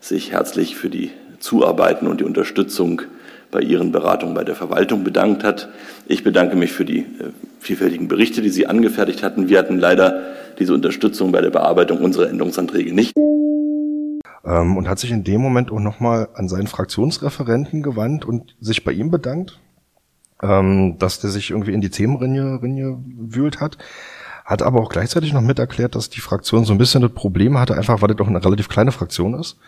sich herzlich für die Zuarbeiten und die Unterstützung bei Ihren Beratungen bei der Verwaltung bedankt hat. Ich bedanke mich für die äh, vielfältigen Berichte, die Sie angefertigt hatten. Wir hatten leider diese Unterstützung bei der Bearbeitung unserer Änderungsanträge nicht. Ähm, und hat sich in dem Moment auch nochmal an seinen Fraktionsreferenten gewandt und sich bei ihm bedankt, ähm, dass der sich irgendwie in die Themenrinne Rinne wühlt hat. Hat aber auch gleichzeitig noch mit erklärt, dass die Fraktion so ein bisschen das Problem hatte, einfach weil das doch eine relativ kleine Fraktion ist,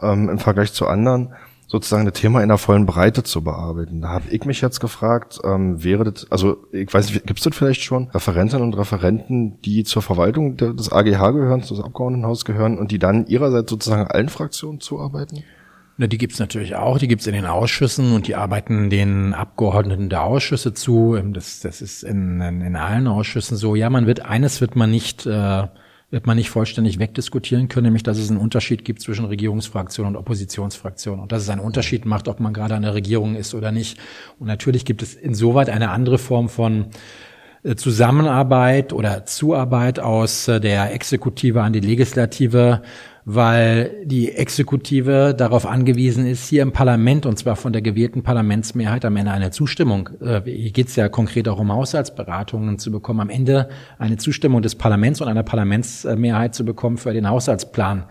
ähm, im Vergleich zu anderen, sozusagen das Thema in der vollen Breite zu bearbeiten. Da habe ich mich jetzt gefragt, ähm, wäre das, also ich weiß nicht, gibt es das vielleicht schon, Referentinnen und Referenten, die zur Verwaltung des AGH gehören, des Abgeordnetenhaus gehören und die dann ihrerseits sozusagen allen Fraktionen zuarbeiten? Na, die gibt's natürlich auch, die gibt's in den Ausschüssen und die arbeiten den Abgeordneten der Ausschüsse zu. Das, das ist in, in, in allen Ausschüssen so. Ja, man wird, eines wird man nicht äh, wird man nicht vollständig wegdiskutieren können, nämlich dass es einen Unterschied gibt zwischen Regierungsfraktion und Oppositionsfraktion und dass es einen Unterschied macht, ob man gerade an der Regierung ist oder nicht. Und natürlich gibt es insoweit eine andere Form von Zusammenarbeit oder Zuarbeit aus äh, der Exekutive an die Legislative, weil die Exekutive darauf angewiesen ist, hier im Parlament, und zwar von der gewählten Parlamentsmehrheit, am Ende eine Zustimmung, äh, hier geht es ja konkret auch um Haushaltsberatungen zu bekommen, am Ende eine Zustimmung des Parlaments und einer Parlamentsmehrheit zu bekommen für den Haushaltsplan,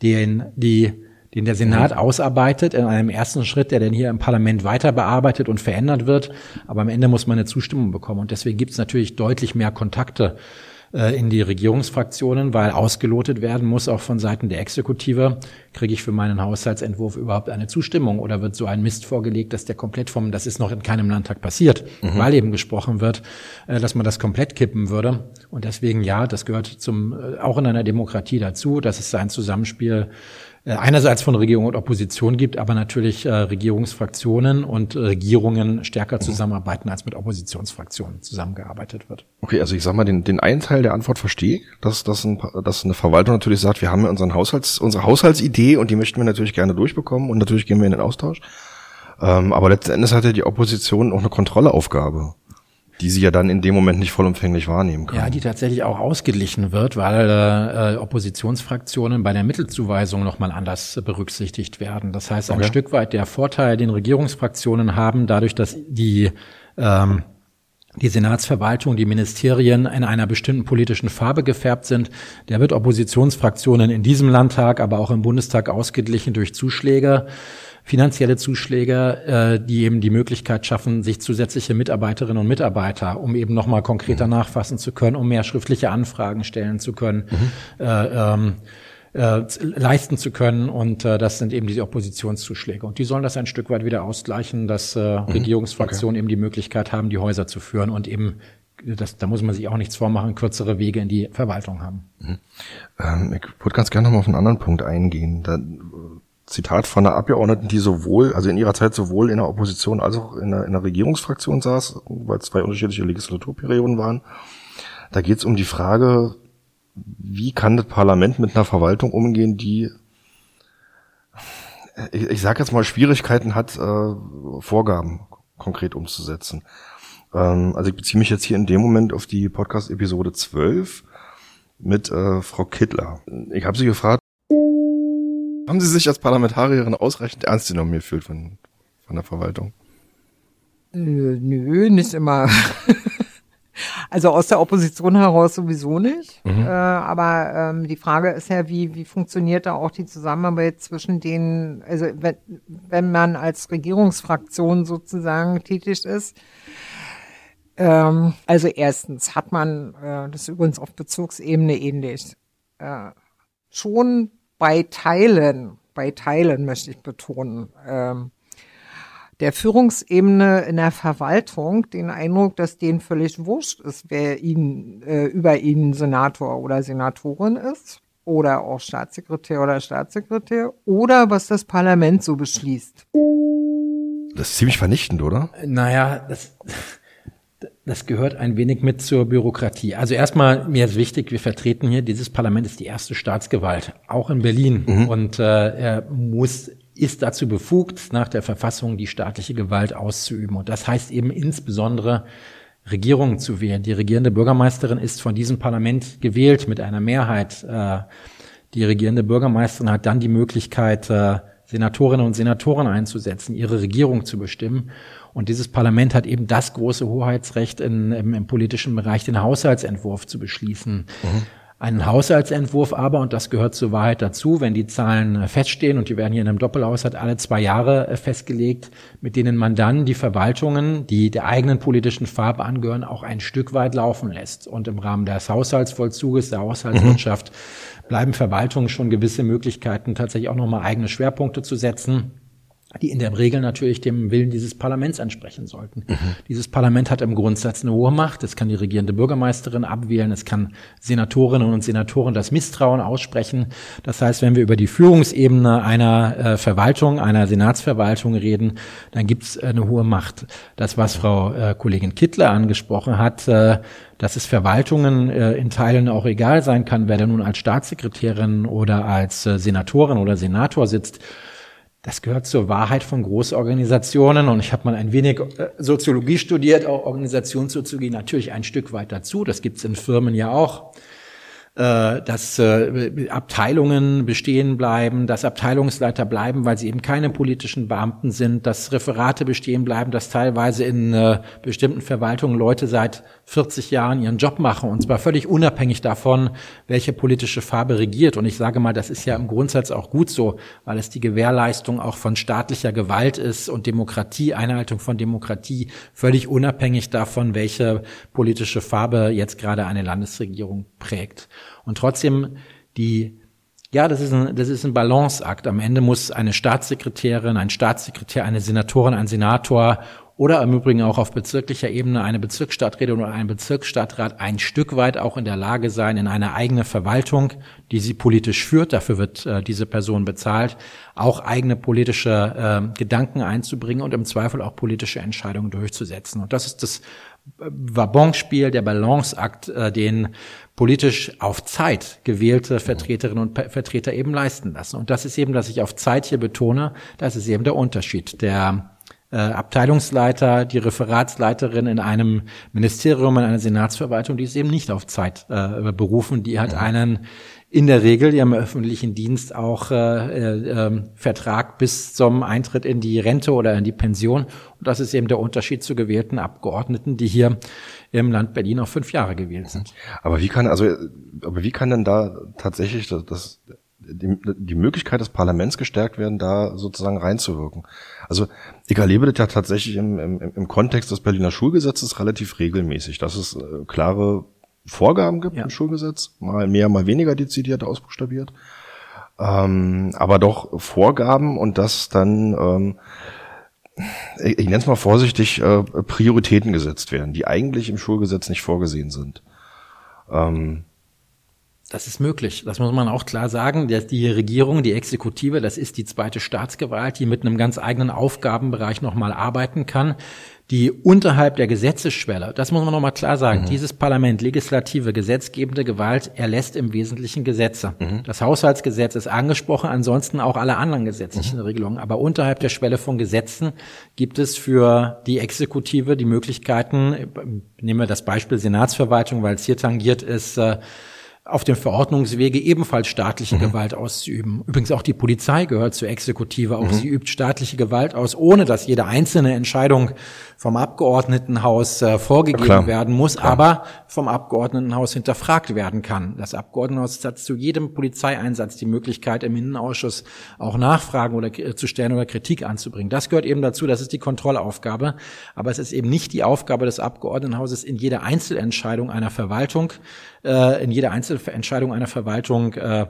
den die den der Senat mhm. ausarbeitet in einem ersten Schritt, der dann hier im Parlament weiter bearbeitet und verändert wird. Aber am Ende muss man eine Zustimmung bekommen. Und deswegen gibt es natürlich deutlich mehr Kontakte äh, in die Regierungsfraktionen, weil ausgelotet werden muss, auch von Seiten der Exekutive, kriege ich für meinen Haushaltsentwurf überhaupt eine Zustimmung oder wird so ein Mist vorgelegt, dass der komplett vom, das ist noch in keinem Landtag passiert, mhm. weil eben gesprochen wird, äh, dass man das komplett kippen würde. Und deswegen ja, das gehört zum, äh, auch in einer Demokratie dazu, dass es ein Zusammenspiel einerseits von Regierung und Opposition gibt, aber natürlich äh, Regierungsfraktionen und Regierungen stärker mhm. zusammenarbeiten, als mit Oppositionsfraktionen zusammengearbeitet wird. Okay, also ich sag mal, den, den einen Teil der Antwort verstehe ich, dass, dass, ein, dass eine Verwaltung natürlich sagt, wir haben ja unseren Haushalts, unsere Haushaltsidee und die möchten wir natürlich gerne durchbekommen und natürlich gehen wir in den Austausch. Ähm, aber letzten Endes hat ja die Opposition auch eine Kontrolleaufgabe die sie ja dann in dem Moment nicht vollumfänglich wahrnehmen kann. Ja, die tatsächlich auch ausgeglichen wird, weil äh, Oppositionsfraktionen bei der Mittelzuweisung nochmal anders berücksichtigt werden. Das heißt, ein okay. Stück weit der Vorteil, den Regierungsfraktionen haben, dadurch, dass die ähm, die Senatsverwaltung, die Ministerien in einer bestimmten politischen Farbe gefärbt sind, der wird Oppositionsfraktionen in diesem Landtag, aber auch im Bundestag ausgeglichen durch Zuschläge finanzielle Zuschläge, äh, die eben die Möglichkeit schaffen, sich zusätzliche Mitarbeiterinnen und Mitarbeiter, um eben nochmal konkreter mhm. nachfassen zu können, um mehr schriftliche Anfragen stellen zu können, mhm. äh, ähm, äh, leisten zu können. Und äh, das sind eben diese Oppositionszuschläge. Und die sollen das ein Stück weit wieder ausgleichen, dass äh, mhm. Regierungsfraktionen okay. eben die Möglichkeit haben, die Häuser zu führen und eben das, da muss man sich auch nichts vormachen, kürzere Wege in die Verwaltung haben. Mhm. Ähm, ich würde ganz gerne noch mal auf einen anderen Punkt eingehen. Da Zitat von einer Abgeordneten, die sowohl, also in ihrer Zeit sowohl in der Opposition als auch in der, in der Regierungsfraktion saß, weil es zwei unterschiedliche Legislaturperioden waren. Da geht es um die Frage, wie kann das Parlament mit einer Verwaltung umgehen, die, ich, ich sage jetzt mal, Schwierigkeiten hat, äh, Vorgaben konkret umzusetzen. Ähm, also ich beziehe mich jetzt hier in dem Moment auf die Podcast-Episode 12 mit äh, Frau Kittler. Ich habe sie gefragt, haben Sie sich als Parlamentarierin ausreichend ernst genommen gefühlt von, von der Verwaltung? Nö, nö nicht immer. also aus der Opposition heraus sowieso nicht. Mhm. Äh, aber ähm, die Frage ist ja, wie, wie funktioniert da auch die Zusammenarbeit zwischen den, also wenn, wenn man als Regierungsfraktion sozusagen tätig ist. Ähm, also erstens hat man, äh, das ist übrigens auf Bezugsebene ähnlich, äh, schon bei Teilen, bei Teilen möchte ich betonen, ähm, der Führungsebene in der Verwaltung den Eindruck, dass denen völlig wurscht ist, wer ihnen äh, über ihnen Senator oder Senatorin ist oder auch Staatssekretär oder Staatssekretär oder was das Parlament so beschließt. Das ist ziemlich vernichtend, oder? Naja, das, das gehört ein wenig mit zur Bürokratie. Also erstmal, mir ist wichtig, wir vertreten hier, dieses Parlament ist die erste Staatsgewalt, auch in Berlin. Mhm. Und äh, er muss ist dazu befugt, nach der Verfassung die staatliche Gewalt auszuüben. Und das heißt eben insbesondere Regierungen zu wählen. Die regierende Bürgermeisterin ist von diesem Parlament gewählt mit einer Mehrheit. Äh, die regierende Bürgermeisterin hat dann die Möglichkeit, äh, Senatorinnen und Senatoren einzusetzen, ihre Regierung zu bestimmen. Und dieses Parlament hat eben das große Hoheitsrecht in, im, im politischen Bereich, den Haushaltsentwurf zu beschließen. Mhm einen Haushaltsentwurf aber, und das gehört zur Wahrheit dazu, wenn die Zahlen äh, feststehen, und die werden hier in einem Doppelhaushalt alle zwei Jahre äh, festgelegt, mit denen man dann die Verwaltungen, die der eigenen politischen Farbe angehören, auch ein Stück weit laufen lässt. Und im Rahmen des Haushaltsvollzuges, der Haushaltswirtschaft, mhm. bleiben Verwaltungen schon gewisse Möglichkeiten, tatsächlich auch nochmal eigene Schwerpunkte zu setzen die in der Regel natürlich dem Willen dieses Parlaments entsprechen sollten. Mhm. Dieses Parlament hat im Grundsatz eine hohe Macht. Es kann die regierende Bürgermeisterin abwählen, es kann Senatorinnen und Senatoren das Misstrauen aussprechen. Das heißt, wenn wir über die Führungsebene einer äh, Verwaltung, einer Senatsverwaltung reden, dann gibt es äh, eine hohe Macht. Das, was Frau äh, Kollegin Kittler angesprochen hat, äh, dass es Verwaltungen äh, in Teilen auch egal sein kann, wer da nun als Staatssekretärin oder als äh, Senatorin oder Senator sitzt, das gehört zur Wahrheit von Großorganisationen und ich habe mal ein wenig äh, Soziologie studiert, auch Organisationssoziologie natürlich ein Stück weit dazu. Das gibt's in Firmen ja auch. Äh, dass äh, Abteilungen bestehen bleiben, dass Abteilungsleiter bleiben, weil sie eben keine politischen Beamten sind, dass Referate bestehen bleiben, dass teilweise in bestimmten Verwaltungen Leute seit 40 Jahren ihren Job machen und zwar völlig unabhängig davon, welche politische Farbe regiert. Und ich sage mal, das ist ja im Grundsatz auch gut so, weil es die Gewährleistung auch von staatlicher Gewalt ist und Demokratie, Einhaltung von Demokratie, völlig unabhängig davon, welche politische Farbe jetzt gerade eine Landesregierung prägt. Und trotzdem die ja, das ist ein, das ist ein Balanceakt. Am Ende muss eine Staatssekretärin, ein Staatssekretär, eine Senatorin, ein Senator oder im Übrigen auch auf bezirklicher Ebene eine Bezirksstadträtin oder ein Bezirksstadtrat ein Stück weit auch in der Lage sein, in eine eigene Verwaltung, die sie politisch führt, dafür wird äh, diese Person bezahlt, auch eigene politische äh, Gedanken einzubringen und im Zweifel auch politische Entscheidungen durchzusetzen. Und das ist das Wabonspiel, der Balanceakt, äh, den politisch auf Zeit gewählte Vertreterinnen und Vertreter eben leisten lassen. Und das ist eben, dass ich auf Zeit hier betone, das ist eben der Unterschied. Der äh, Abteilungsleiter, die Referatsleiterin in einem Ministerium, in einer Senatsverwaltung, die ist eben nicht auf Zeit äh, berufen. Die hat einen in der Regel ja im öffentlichen Dienst auch äh, äh, ähm, Vertrag bis zum Eintritt in die Rente oder in die Pension. Und das ist eben der Unterschied zu gewählten Abgeordneten, die hier im Land Berlin auf fünf Jahre gewählt sind. Aber wie kann also, aber wie kann denn da tatsächlich das, das die, die Möglichkeit des Parlaments gestärkt werden, da sozusagen reinzuwirken? Also ich erlebe das ja tatsächlich im, im, im Kontext des Berliner Schulgesetzes relativ regelmäßig, dass es äh, klare Vorgaben gibt ja. im Schulgesetz, mal mehr, mal weniger dezidiert ausbuchstabiert, ähm, aber doch Vorgaben und das dann, ähm, ich, ich nenne es mal vorsichtig, äh, Prioritäten gesetzt werden, die eigentlich im Schulgesetz nicht vorgesehen sind. Ähm, das ist möglich. Das muss man auch klar sagen. Die Regierung, die Exekutive, das ist die zweite Staatsgewalt, die mit einem ganz eigenen Aufgabenbereich nochmal arbeiten kann die unterhalb der Gesetzesschwelle, das muss man nochmal klar sagen, mhm. dieses Parlament, legislative, gesetzgebende Gewalt, erlässt im Wesentlichen Gesetze. Mhm. Das Haushaltsgesetz ist angesprochen, ansonsten auch alle anderen gesetzlichen mhm. Regelungen. Aber unterhalb der Schwelle von Gesetzen gibt es für die Exekutive die Möglichkeiten, nehmen wir das Beispiel Senatsverwaltung, weil es hier tangiert ist, äh, auf dem Verordnungswege ebenfalls staatliche mhm. Gewalt auszuüben. Übrigens auch die Polizei gehört zur Exekutive, auch mhm. sie übt staatliche Gewalt aus, ohne dass jede einzelne Entscheidung vom Abgeordnetenhaus äh, vorgegeben ja, werden muss, klar. aber vom Abgeordnetenhaus hinterfragt werden kann. Das Abgeordnetenhaus hat zu jedem Polizeieinsatz die Möglichkeit, im Innenausschuss auch Nachfragen oder äh, zu stellen oder Kritik anzubringen. Das gehört eben dazu, das ist die Kontrollaufgabe, aber es ist eben nicht die Aufgabe des Abgeordnetenhauses in jeder Einzelentscheidung einer Verwaltung, äh, in jeder Einzelentscheidung einer Verwaltung äh,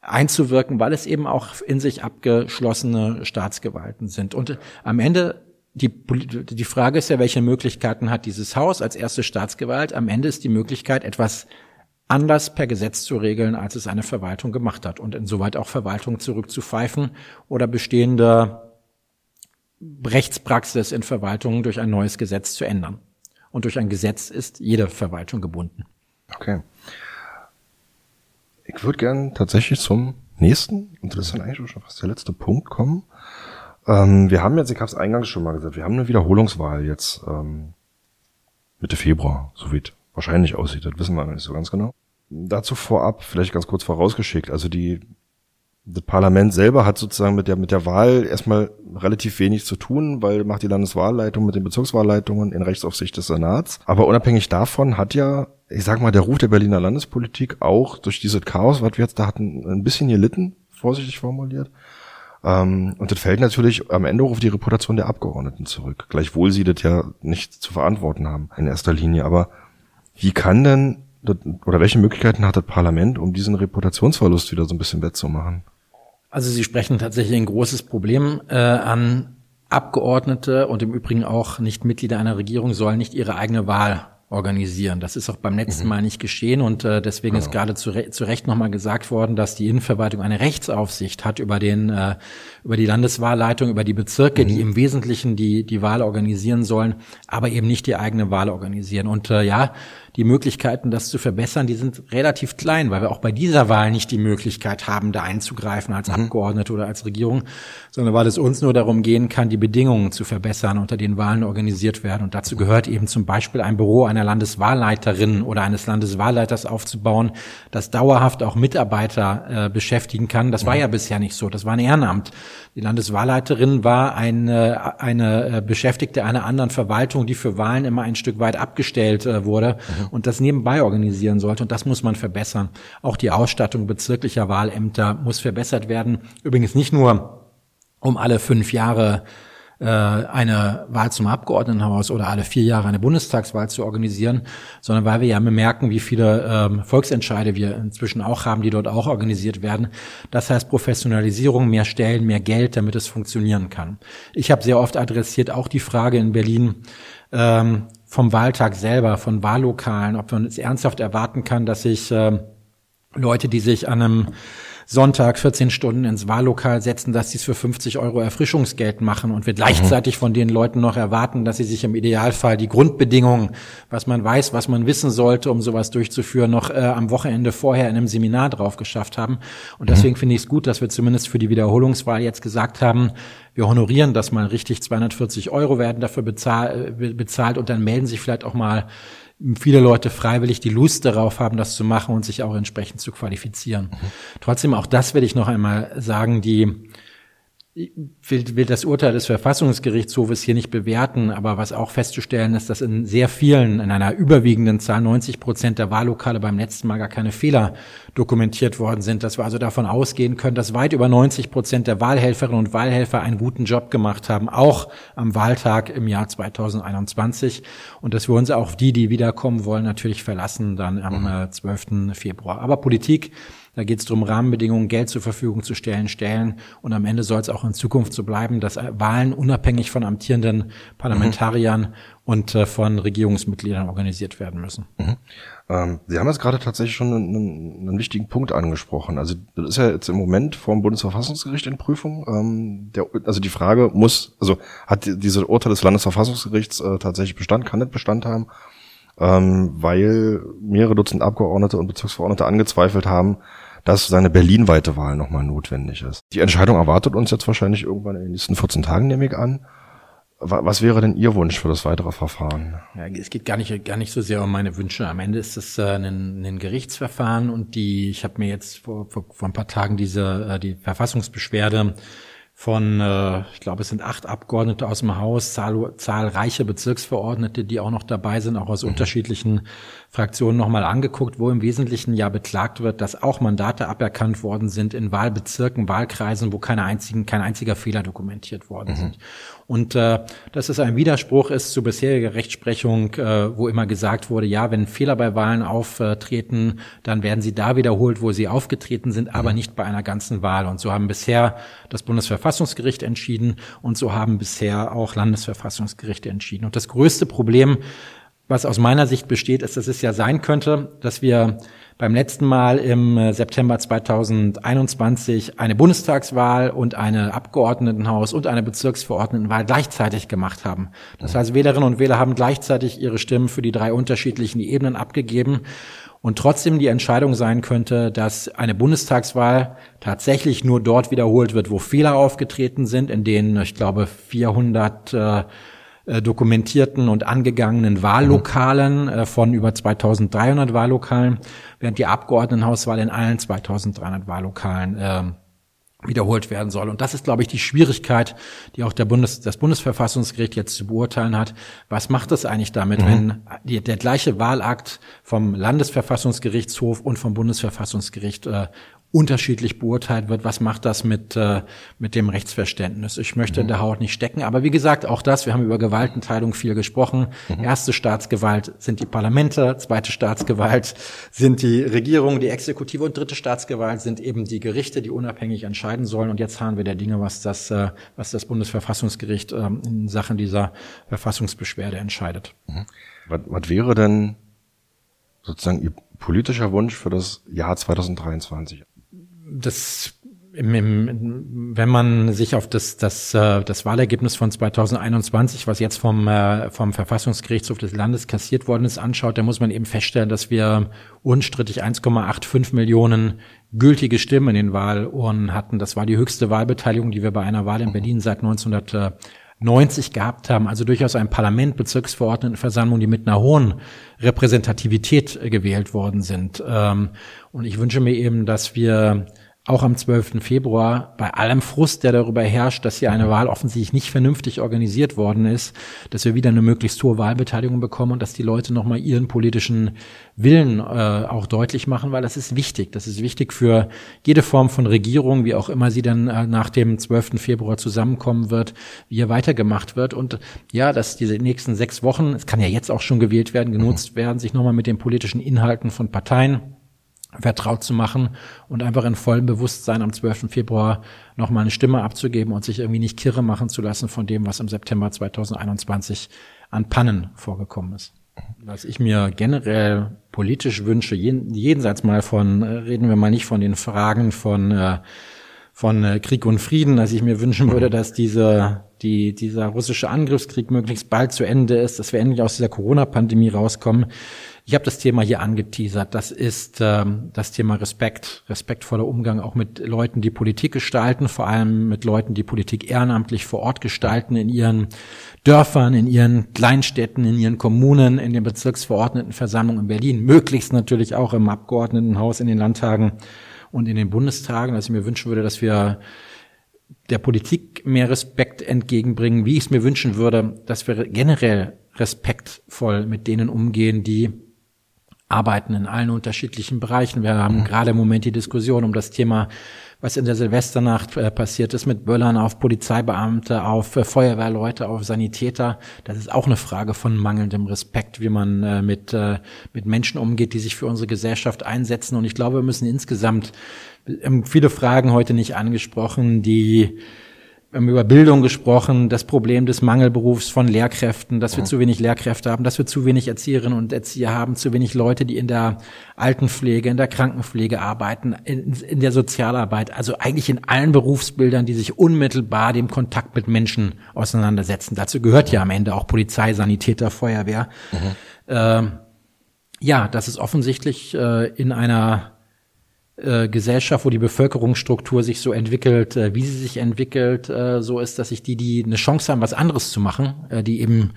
einzuwirken, weil es eben auch in sich abgeschlossene Staatsgewalten sind. Und am Ende die, die Frage ist ja, welche Möglichkeiten hat dieses Haus als erste Staatsgewalt? Am Ende ist die Möglichkeit, etwas anders per Gesetz zu regeln, als es eine Verwaltung gemacht hat und insoweit auch Verwaltung zurückzupfeifen oder bestehende Rechtspraxis in Verwaltungen durch ein neues Gesetz zu ändern. Und durch ein Gesetz ist jede Verwaltung gebunden. Okay. Ich würde gern tatsächlich zum nächsten, und das ist dann eigentlich schon fast der letzte Punkt, kommen. Ähm, wir haben jetzt, ich habe es eingangs schon mal gesagt, wir haben eine Wiederholungswahl jetzt ähm, Mitte Februar, so wie es wahrscheinlich aussieht, das wissen wir noch nicht so ganz genau. Dazu vorab, vielleicht ganz kurz vorausgeschickt, also die das Parlament selber hat sozusagen mit der, mit der Wahl erstmal relativ wenig zu tun, weil macht die Landeswahlleitung mit den Bezirkswahlleitungen in Rechtsaufsicht des Senats. Aber unabhängig davon hat ja, ich sag mal, der Ruf der Berliner Landespolitik auch durch dieses Chaos, was wir jetzt da hatten, ein bisschen gelitten, vorsichtig formuliert. Ähm, und das fällt natürlich am Ende auf die Reputation der Abgeordneten zurück. Gleichwohl sie das ja nicht zu verantworten haben in erster Linie. Aber wie kann denn, oder welche Möglichkeiten hat das Parlament, um diesen Reputationsverlust wieder so ein bisschen wettzumachen? Also Sie sprechen tatsächlich ein großes Problem äh, an. Abgeordnete und im Übrigen auch nicht Mitglieder einer Regierung sollen nicht ihre eigene Wahl organisieren. Das ist auch beim letzten mhm. Mal nicht geschehen und äh, deswegen genau. ist gerade zu, Re zu Recht nochmal gesagt worden, dass die Innenverwaltung eine Rechtsaufsicht hat über den äh, über die Landeswahlleitung, über die Bezirke, mhm. die im Wesentlichen die die Wahl organisieren sollen, aber eben nicht die eigene Wahl organisieren. Und äh, ja, die Möglichkeiten, das zu verbessern, die sind relativ klein, weil wir auch bei dieser Wahl nicht die Möglichkeit haben, da einzugreifen als mhm. Abgeordnete oder als Regierung, sondern weil es uns nur darum gehen kann, die Bedingungen zu verbessern, unter denen Wahlen organisiert werden. Und dazu gehört eben zum Beispiel ein Büro einer Landeswahlleiterin oder eines Landeswahlleiters aufzubauen, das dauerhaft auch Mitarbeiter äh, beschäftigen kann. Das war mhm. ja bisher nicht so. Das war ein Ehrenamt. Die Landeswahlleiterin war eine, eine äh, Beschäftigte einer anderen Verwaltung, die für Wahlen immer ein Stück weit abgestellt äh, wurde mhm. und das nebenbei organisieren sollte. Und das muss man verbessern. Auch die Ausstattung bezirklicher Wahlämter muss verbessert werden. Übrigens nicht nur um alle fünf Jahre eine Wahl zum Abgeordnetenhaus oder alle vier Jahre eine Bundestagswahl zu organisieren, sondern weil wir ja bemerken, wie viele ähm, Volksentscheide wir inzwischen auch haben, die dort auch organisiert werden. Das heißt Professionalisierung, mehr Stellen, mehr Geld, damit es funktionieren kann. Ich habe sehr oft adressiert auch die Frage in Berlin, ähm, vom Wahltag selber, von Wahllokalen, ob man es ernsthaft erwarten kann, dass sich äh, Leute, die sich an einem Sonntag 14 Stunden ins Wahllokal setzen, dass sie es für 50 Euro Erfrischungsgeld machen und wir gleichzeitig von den Leuten noch erwarten, dass sie sich im Idealfall die Grundbedingungen, was man weiß, was man wissen sollte, um sowas durchzuführen, noch äh, am Wochenende vorher in einem Seminar drauf geschafft haben. Und deswegen finde ich es gut, dass wir zumindest für die Wiederholungswahl jetzt gesagt haben, wir honorieren das mal richtig, 240 Euro werden dafür bezahlt, äh, bezahlt und dann melden sich vielleicht auch mal viele Leute freiwillig die Lust darauf haben, das zu machen und sich auch entsprechend zu qualifizieren. Mhm. Trotzdem, auch das will ich noch einmal sagen, die will, will das Urteil des Verfassungsgerichtshofes hier nicht bewerten, aber was auch festzustellen ist, dass in sehr vielen, in einer überwiegenden Zahl, 90 Prozent der Wahllokale beim letzten Mal gar keine Fehler dokumentiert worden sind, dass wir also davon ausgehen können, dass weit über 90 Prozent der Wahlhelferinnen und Wahlhelfer einen guten Job gemacht haben, auch am Wahltag im Jahr 2021 und dass wir uns auch die, die wiederkommen wollen, natürlich verlassen dann am 12. Mhm. Äh, Februar. Aber Politik da geht es darum, Rahmenbedingungen, Geld zur Verfügung zu stellen, stellen. Und am Ende soll es auch in Zukunft so bleiben, dass Wahlen unabhängig von amtierenden Parlamentariern mhm. und äh, von Regierungsmitgliedern organisiert werden müssen. Mhm. Ähm, Sie haben jetzt gerade tatsächlich schon einen, einen, wichtigen Punkt angesprochen. Also das ist ja jetzt im Moment vom Bundesverfassungsgericht in Prüfung. Ähm, der, also die Frage muss, also hat diese Urteil des Landesverfassungsgerichts äh, tatsächlich Bestand, kann nicht Bestand haben, ähm, weil mehrere Dutzend Abgeordnete und Bezirksverordnete angezweifelt haben, dass seine berlinweite Wahl nochmal notwendig ist. Die Entscheidung erwartet uns jetzt wahrscheinlich irgendwann in den nächsten 14 Tagen, nehme ich an. Was wäre denn Ihr Wunsch für das weitere Verfahren? Ja, es geht gar nicht, gar nicht so sehr um meine Wünsche. Am Ende ist es äh, ein, ein Gerichtsverfahren und die, ich habe mir jetzt vor, vor, vor ein paar Tagen diese äh, die Verfassungsbeschwerde von, äh, ich glaube, es sind acht Abgeordnete aus dem Haus, zahl, zahlreiche Bezirksverordnete, die auch noch dabei sind, auch aus mhm. unterschiedlichen Fraktionen nochmal angeguckt, wo im Wesentlichen ja beklagt wird, dass auch Mandate aberkannt worden sind in Wahlbezirken, Wahlkreisen, wo keine einzigen, kein einziger Fehler dokumentiert worden mhm. sind. Und äh, dass es ein Widerspruch ist zu bisheriger Rechtsprechung, äh, wo immer gesagt wurde, ja, wenn Fehler bei Wahlen auftreten, dann werden sie da wiederholt, wo sie aufgetreten sind, aber mhm. nicht bei einer ganzen Wahl. Und so haben bisher das Bundesverfassungsgericht entschieden und so haben bisher auch Landesverfassungsgerichte entschieden. Und das größte Problem, was aus meiner Sicht besteht, ist, dass es ja sein könnte, dass wir beim letzten Mal im äh, September 2021 eine Bundestagswahl und eine Abgeordnetenhaus und eine Bezirksverordnetenwahl gleichzeitig gemacht haben. Das heißt, Wählerinnen und Wähler haben gleichzeitig ihre Stimmen für die drei unterschiedlichen Ebenen abgegeben. und trotzdem die Entscheidung sein könnte, dass eine Bundestagswahl tatsächlich nur dort wiederholt wird, wo Fehler aufgetreten sind, in denen, ich glaube, 400 äh, äh, dokumentierten und angegangenen Wahllokalen äh, von über 2300 Wahllokalen, während die Abgeordnetenhauswahl in allen 2300 Wahllokalen äh, wiederholt werden soll. Und das ist, glaube ich, die Schwierigkeit, die auch der Bundes, das Bundesverfassungsgericht jetzt zu beurteilen hat. Was macht es eigentlich damit, mhm. wenn die, der gleiche Wahlakt vom Landesverfassungsgerichtshof und vom Bundesverfassungsgericht äh, unterschiedlich beurteilt wird. Was macht das mit, äh, mit dem Rechtsverständnis? Ich möchte mhm. in der Haut nicht stecken. Aber wie gesagt, auch das, wir haben über Gewaltenteilung viel gesprochen. Mhm. Erste Staatsgewalt sind die Parlamente, zweite Staatsgewalt sind die Regierung, die Exekutive und dritte Staatsgewalt sind eben die Gerichte, die unabhängig entscheiden sollen. Und jetzt haben wir der Dinge, was das, äh, was das Bundesverfassungsgericht äh, in Sachen dieser Verfassungsbeschwerde entscheidet. Mhm. Was, was wäre denn sozusagen Ihr politischer Wunsch für das Jahr 2023? Das im, im, wenn man sich auf das, das, äh, das Wahlergebnis von 2021, was jetzt vom, äh, vom Verfassungsgerichtshof des Landes kassiert worden ist, anschaut, dann muss man eben feststellen, dass wir unstrittig 1,85 Millionen gültige Stimmen in den Wahlurnen hatten. Das war die höchste Wahlbeteiligung, die wir bei einer Wahl in Berlin seit 1990 gehabt haben. Also durchaus ein Parlament, Bezirksverordnetenversammlung, die mit einer hohen Repräsentativität gewählt worden sind. Und ich wünsche mir eben, dass wir auch am 12. Februar bei allem Frust, der darüber herrscht, dass hier eine Wahl offensichtlich nicht vernünftig organisiert worden ist, dass wir wieder eine möglichst hohe Wahlbeteiligung bekommen und dass die Leute nochmal ihren politischen Willen äh, auch deutlich machen, weil das ist wichtig. Das ist wichtig für jede Form von Regierung, wie auch immer sie dann äh, nach dem 12. Februar zusammenkommen wird, wie hier weitergemacht wird. Und ja, dass diese nächsten sechs Wochen, es kann ja jetzt auch schon gewählt werden, genutzt werden, sich nochmal mit den politischen Inhalten von Parteien vertraut zu machen und einfach in vollem Bewusstsein am 12. Februar nochmal eine Stimme abzugeben und sich irgendwie nicht kirre machen zu lassen von dem, was im September 2021 an Pannen vorgekommen ist. Was ich mir generell politisch wünsche, jenseits mal von, äh, reden wir mal nicht von den Fragen von, äh, von äh, Krieg und Frieden, dass ich mir wünschen würde, dass diese, die, dieser russische Angriffskrieg möglichst bald zu Ende ist, dass wir endlich aus dieser Corona-Pandemie rauskommen. Ich habe das Thema hier angeteasert. Das ist ähm, das Thema Respekt, respektvoller Umgang auch mit Leuten, die Politik gestalten, vor allem mit Leuten, die Politik ehrenamtlich vor Ort gestalten, in ihren Dörfern, in ihren Kleinstädten, in ihren Kommunen, in den Bezirksverordnetenversammlungen in Berlin, möglichst natürlich auch im Abgeordnetenhaus, in den Landtagen und in den Bundestagen. Also ich mir wünschen würde, dass wir der Politik mehr Respekt entgegenbringen, wie ich es mir wünschen würde, dass wir generell respektvoll mit denen umgehen, die arbeiten in allen unterschiedlichen Bereichen. Wir haben mhm. gerade im Moment die Diskussion um das Thema, was in der Silvesternacht äh, passiert ist mit Böllern auf Polizeibeamte, auf äh, Feuerwehrleute, auf Sanitäter. Das ist auch eine Frage von mangelndem Respekt, wie man äh, mit, äh, mit Menschen umgeht, die sich für unsere Gesellschaft einsetzen. Und ich glaube, wir müssen insgesamt viele Fragen heute nicht angesprochen, die wir haben über Bildung gesprochen, das Problem des Mangelberufs von Lehrkräften, dass wir zu wenig Lehrkräfte haben, dass wir zu wenig Erzieherinnen und Erzieher haben, zu wenig Leute, die in der Altenpflege, in der Krankenpflege arbeiten, in, in der Sozialarbeit, also eigentlich in allen Berufsbildern, die sich unmittelbar dem Kontakt mit Menschen auseinandersetzen. Dazu gehört ja am Ende auch Polizei, Sanitäter, Feuerwehr. Mhm. Ähm, ja, das ist offensichtlich äh, in einer äh, Gesellschaft, wo die Bevölkerungsstruktur sich so entwickelt, äh, wie sie sich entwickelt, äh, so ist, dass sich die, die eine Chance haben, was anderes zu machen, äh, die eben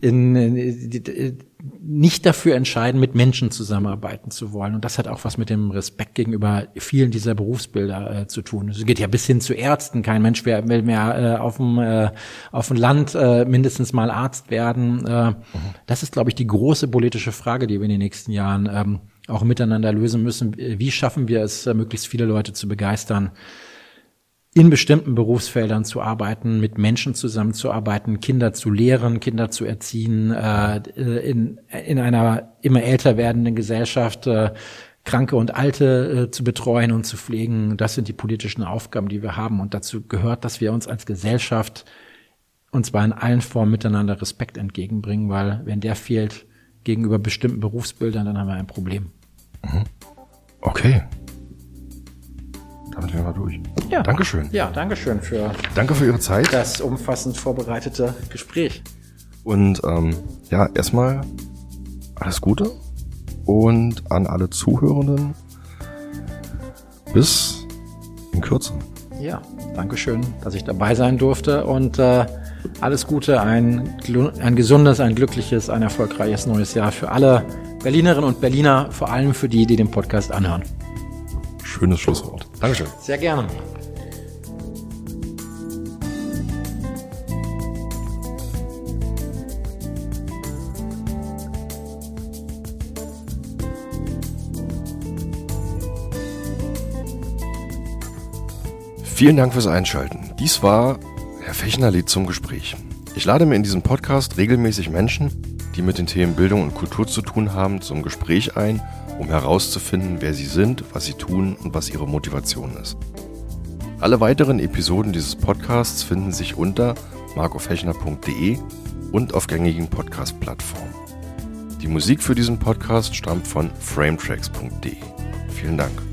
in, in die, nicht dafür entscheiden, mit Menschen zusammenarbeiten zu wollen. Und das hat auch was mit dem Respekt gegenüber vielen dieser Berufsbilder äh, zu tun. Es geht ja bis hin zu Ärzten. Kein Mensch will mehr äh, auf, dem, äh, auf dem Land äh, mindestens mal Arzt werden. Äh, mhm. Das ist, glaube ich, die große politische Frage, die wir in den nächsten Jahren ähm, auch miteinander lösen müssen. Wie schaffen wir es, äh, möglichst viele Leute zu begeistern, in bestimmten Berufsfeldern zu arbeiten, mit Menschen zusammenzuarbeiten, Kinder zu lehren, Kinder zu erziehen, äh, in, in einer immer älter werdenden Gesellschaft äh, Kranke und Alte zu betreuen und zu pflegen. Das sind die politischen Aufgaben, die wir haben. Und dazu gehört, dass wir uns als Gesellschaft und zwar in allen Formen miteinander Respekt entgegenbringen, weil wenn der fehlt gegenüber bestimmten Berufsbildern, dann haben wir ein Problem. Mhm. Okay. Damit wären wir durch. Ja. Dankeschön. Ja, Dankeschön für. Danke für Ihre Zeit. Das umfassend vorbereitete Gespräch. Und ähm, ja, erstmal alles Gute und an alle Zuhörenden. Bis in Kürze. Ja, danke schön, dass ich dabei sein durfte und äh, alles Gute, ein, ein gesundes, ein glückliches, ein erfolgreiches neues Jahr für alle Berlinerinnen und Berliner, vor allem für die, die den Podcast anhören. Schönes Schlusswort. Dankeschön. Sehr gerne. Vielen Dank fürs Einschalten. Dies war Herr Fechner lädt zum Gespräch. Ich lade mir in diesem Podcast regelmäßig Menschen, die mit den Themen Bildung und Kultur zu tun haben, zum Gespräch ein, um herauszufinden, wer sie sind, was sie tun und was ihre Motivation ist. Alle weiteren Episoden dieses Podcasts finden sich unter markofechner.de und auf gängigen Podcast-Plattformen. Die Musik für diesen Podcast stammt von frametracks.de. Vielen Dank.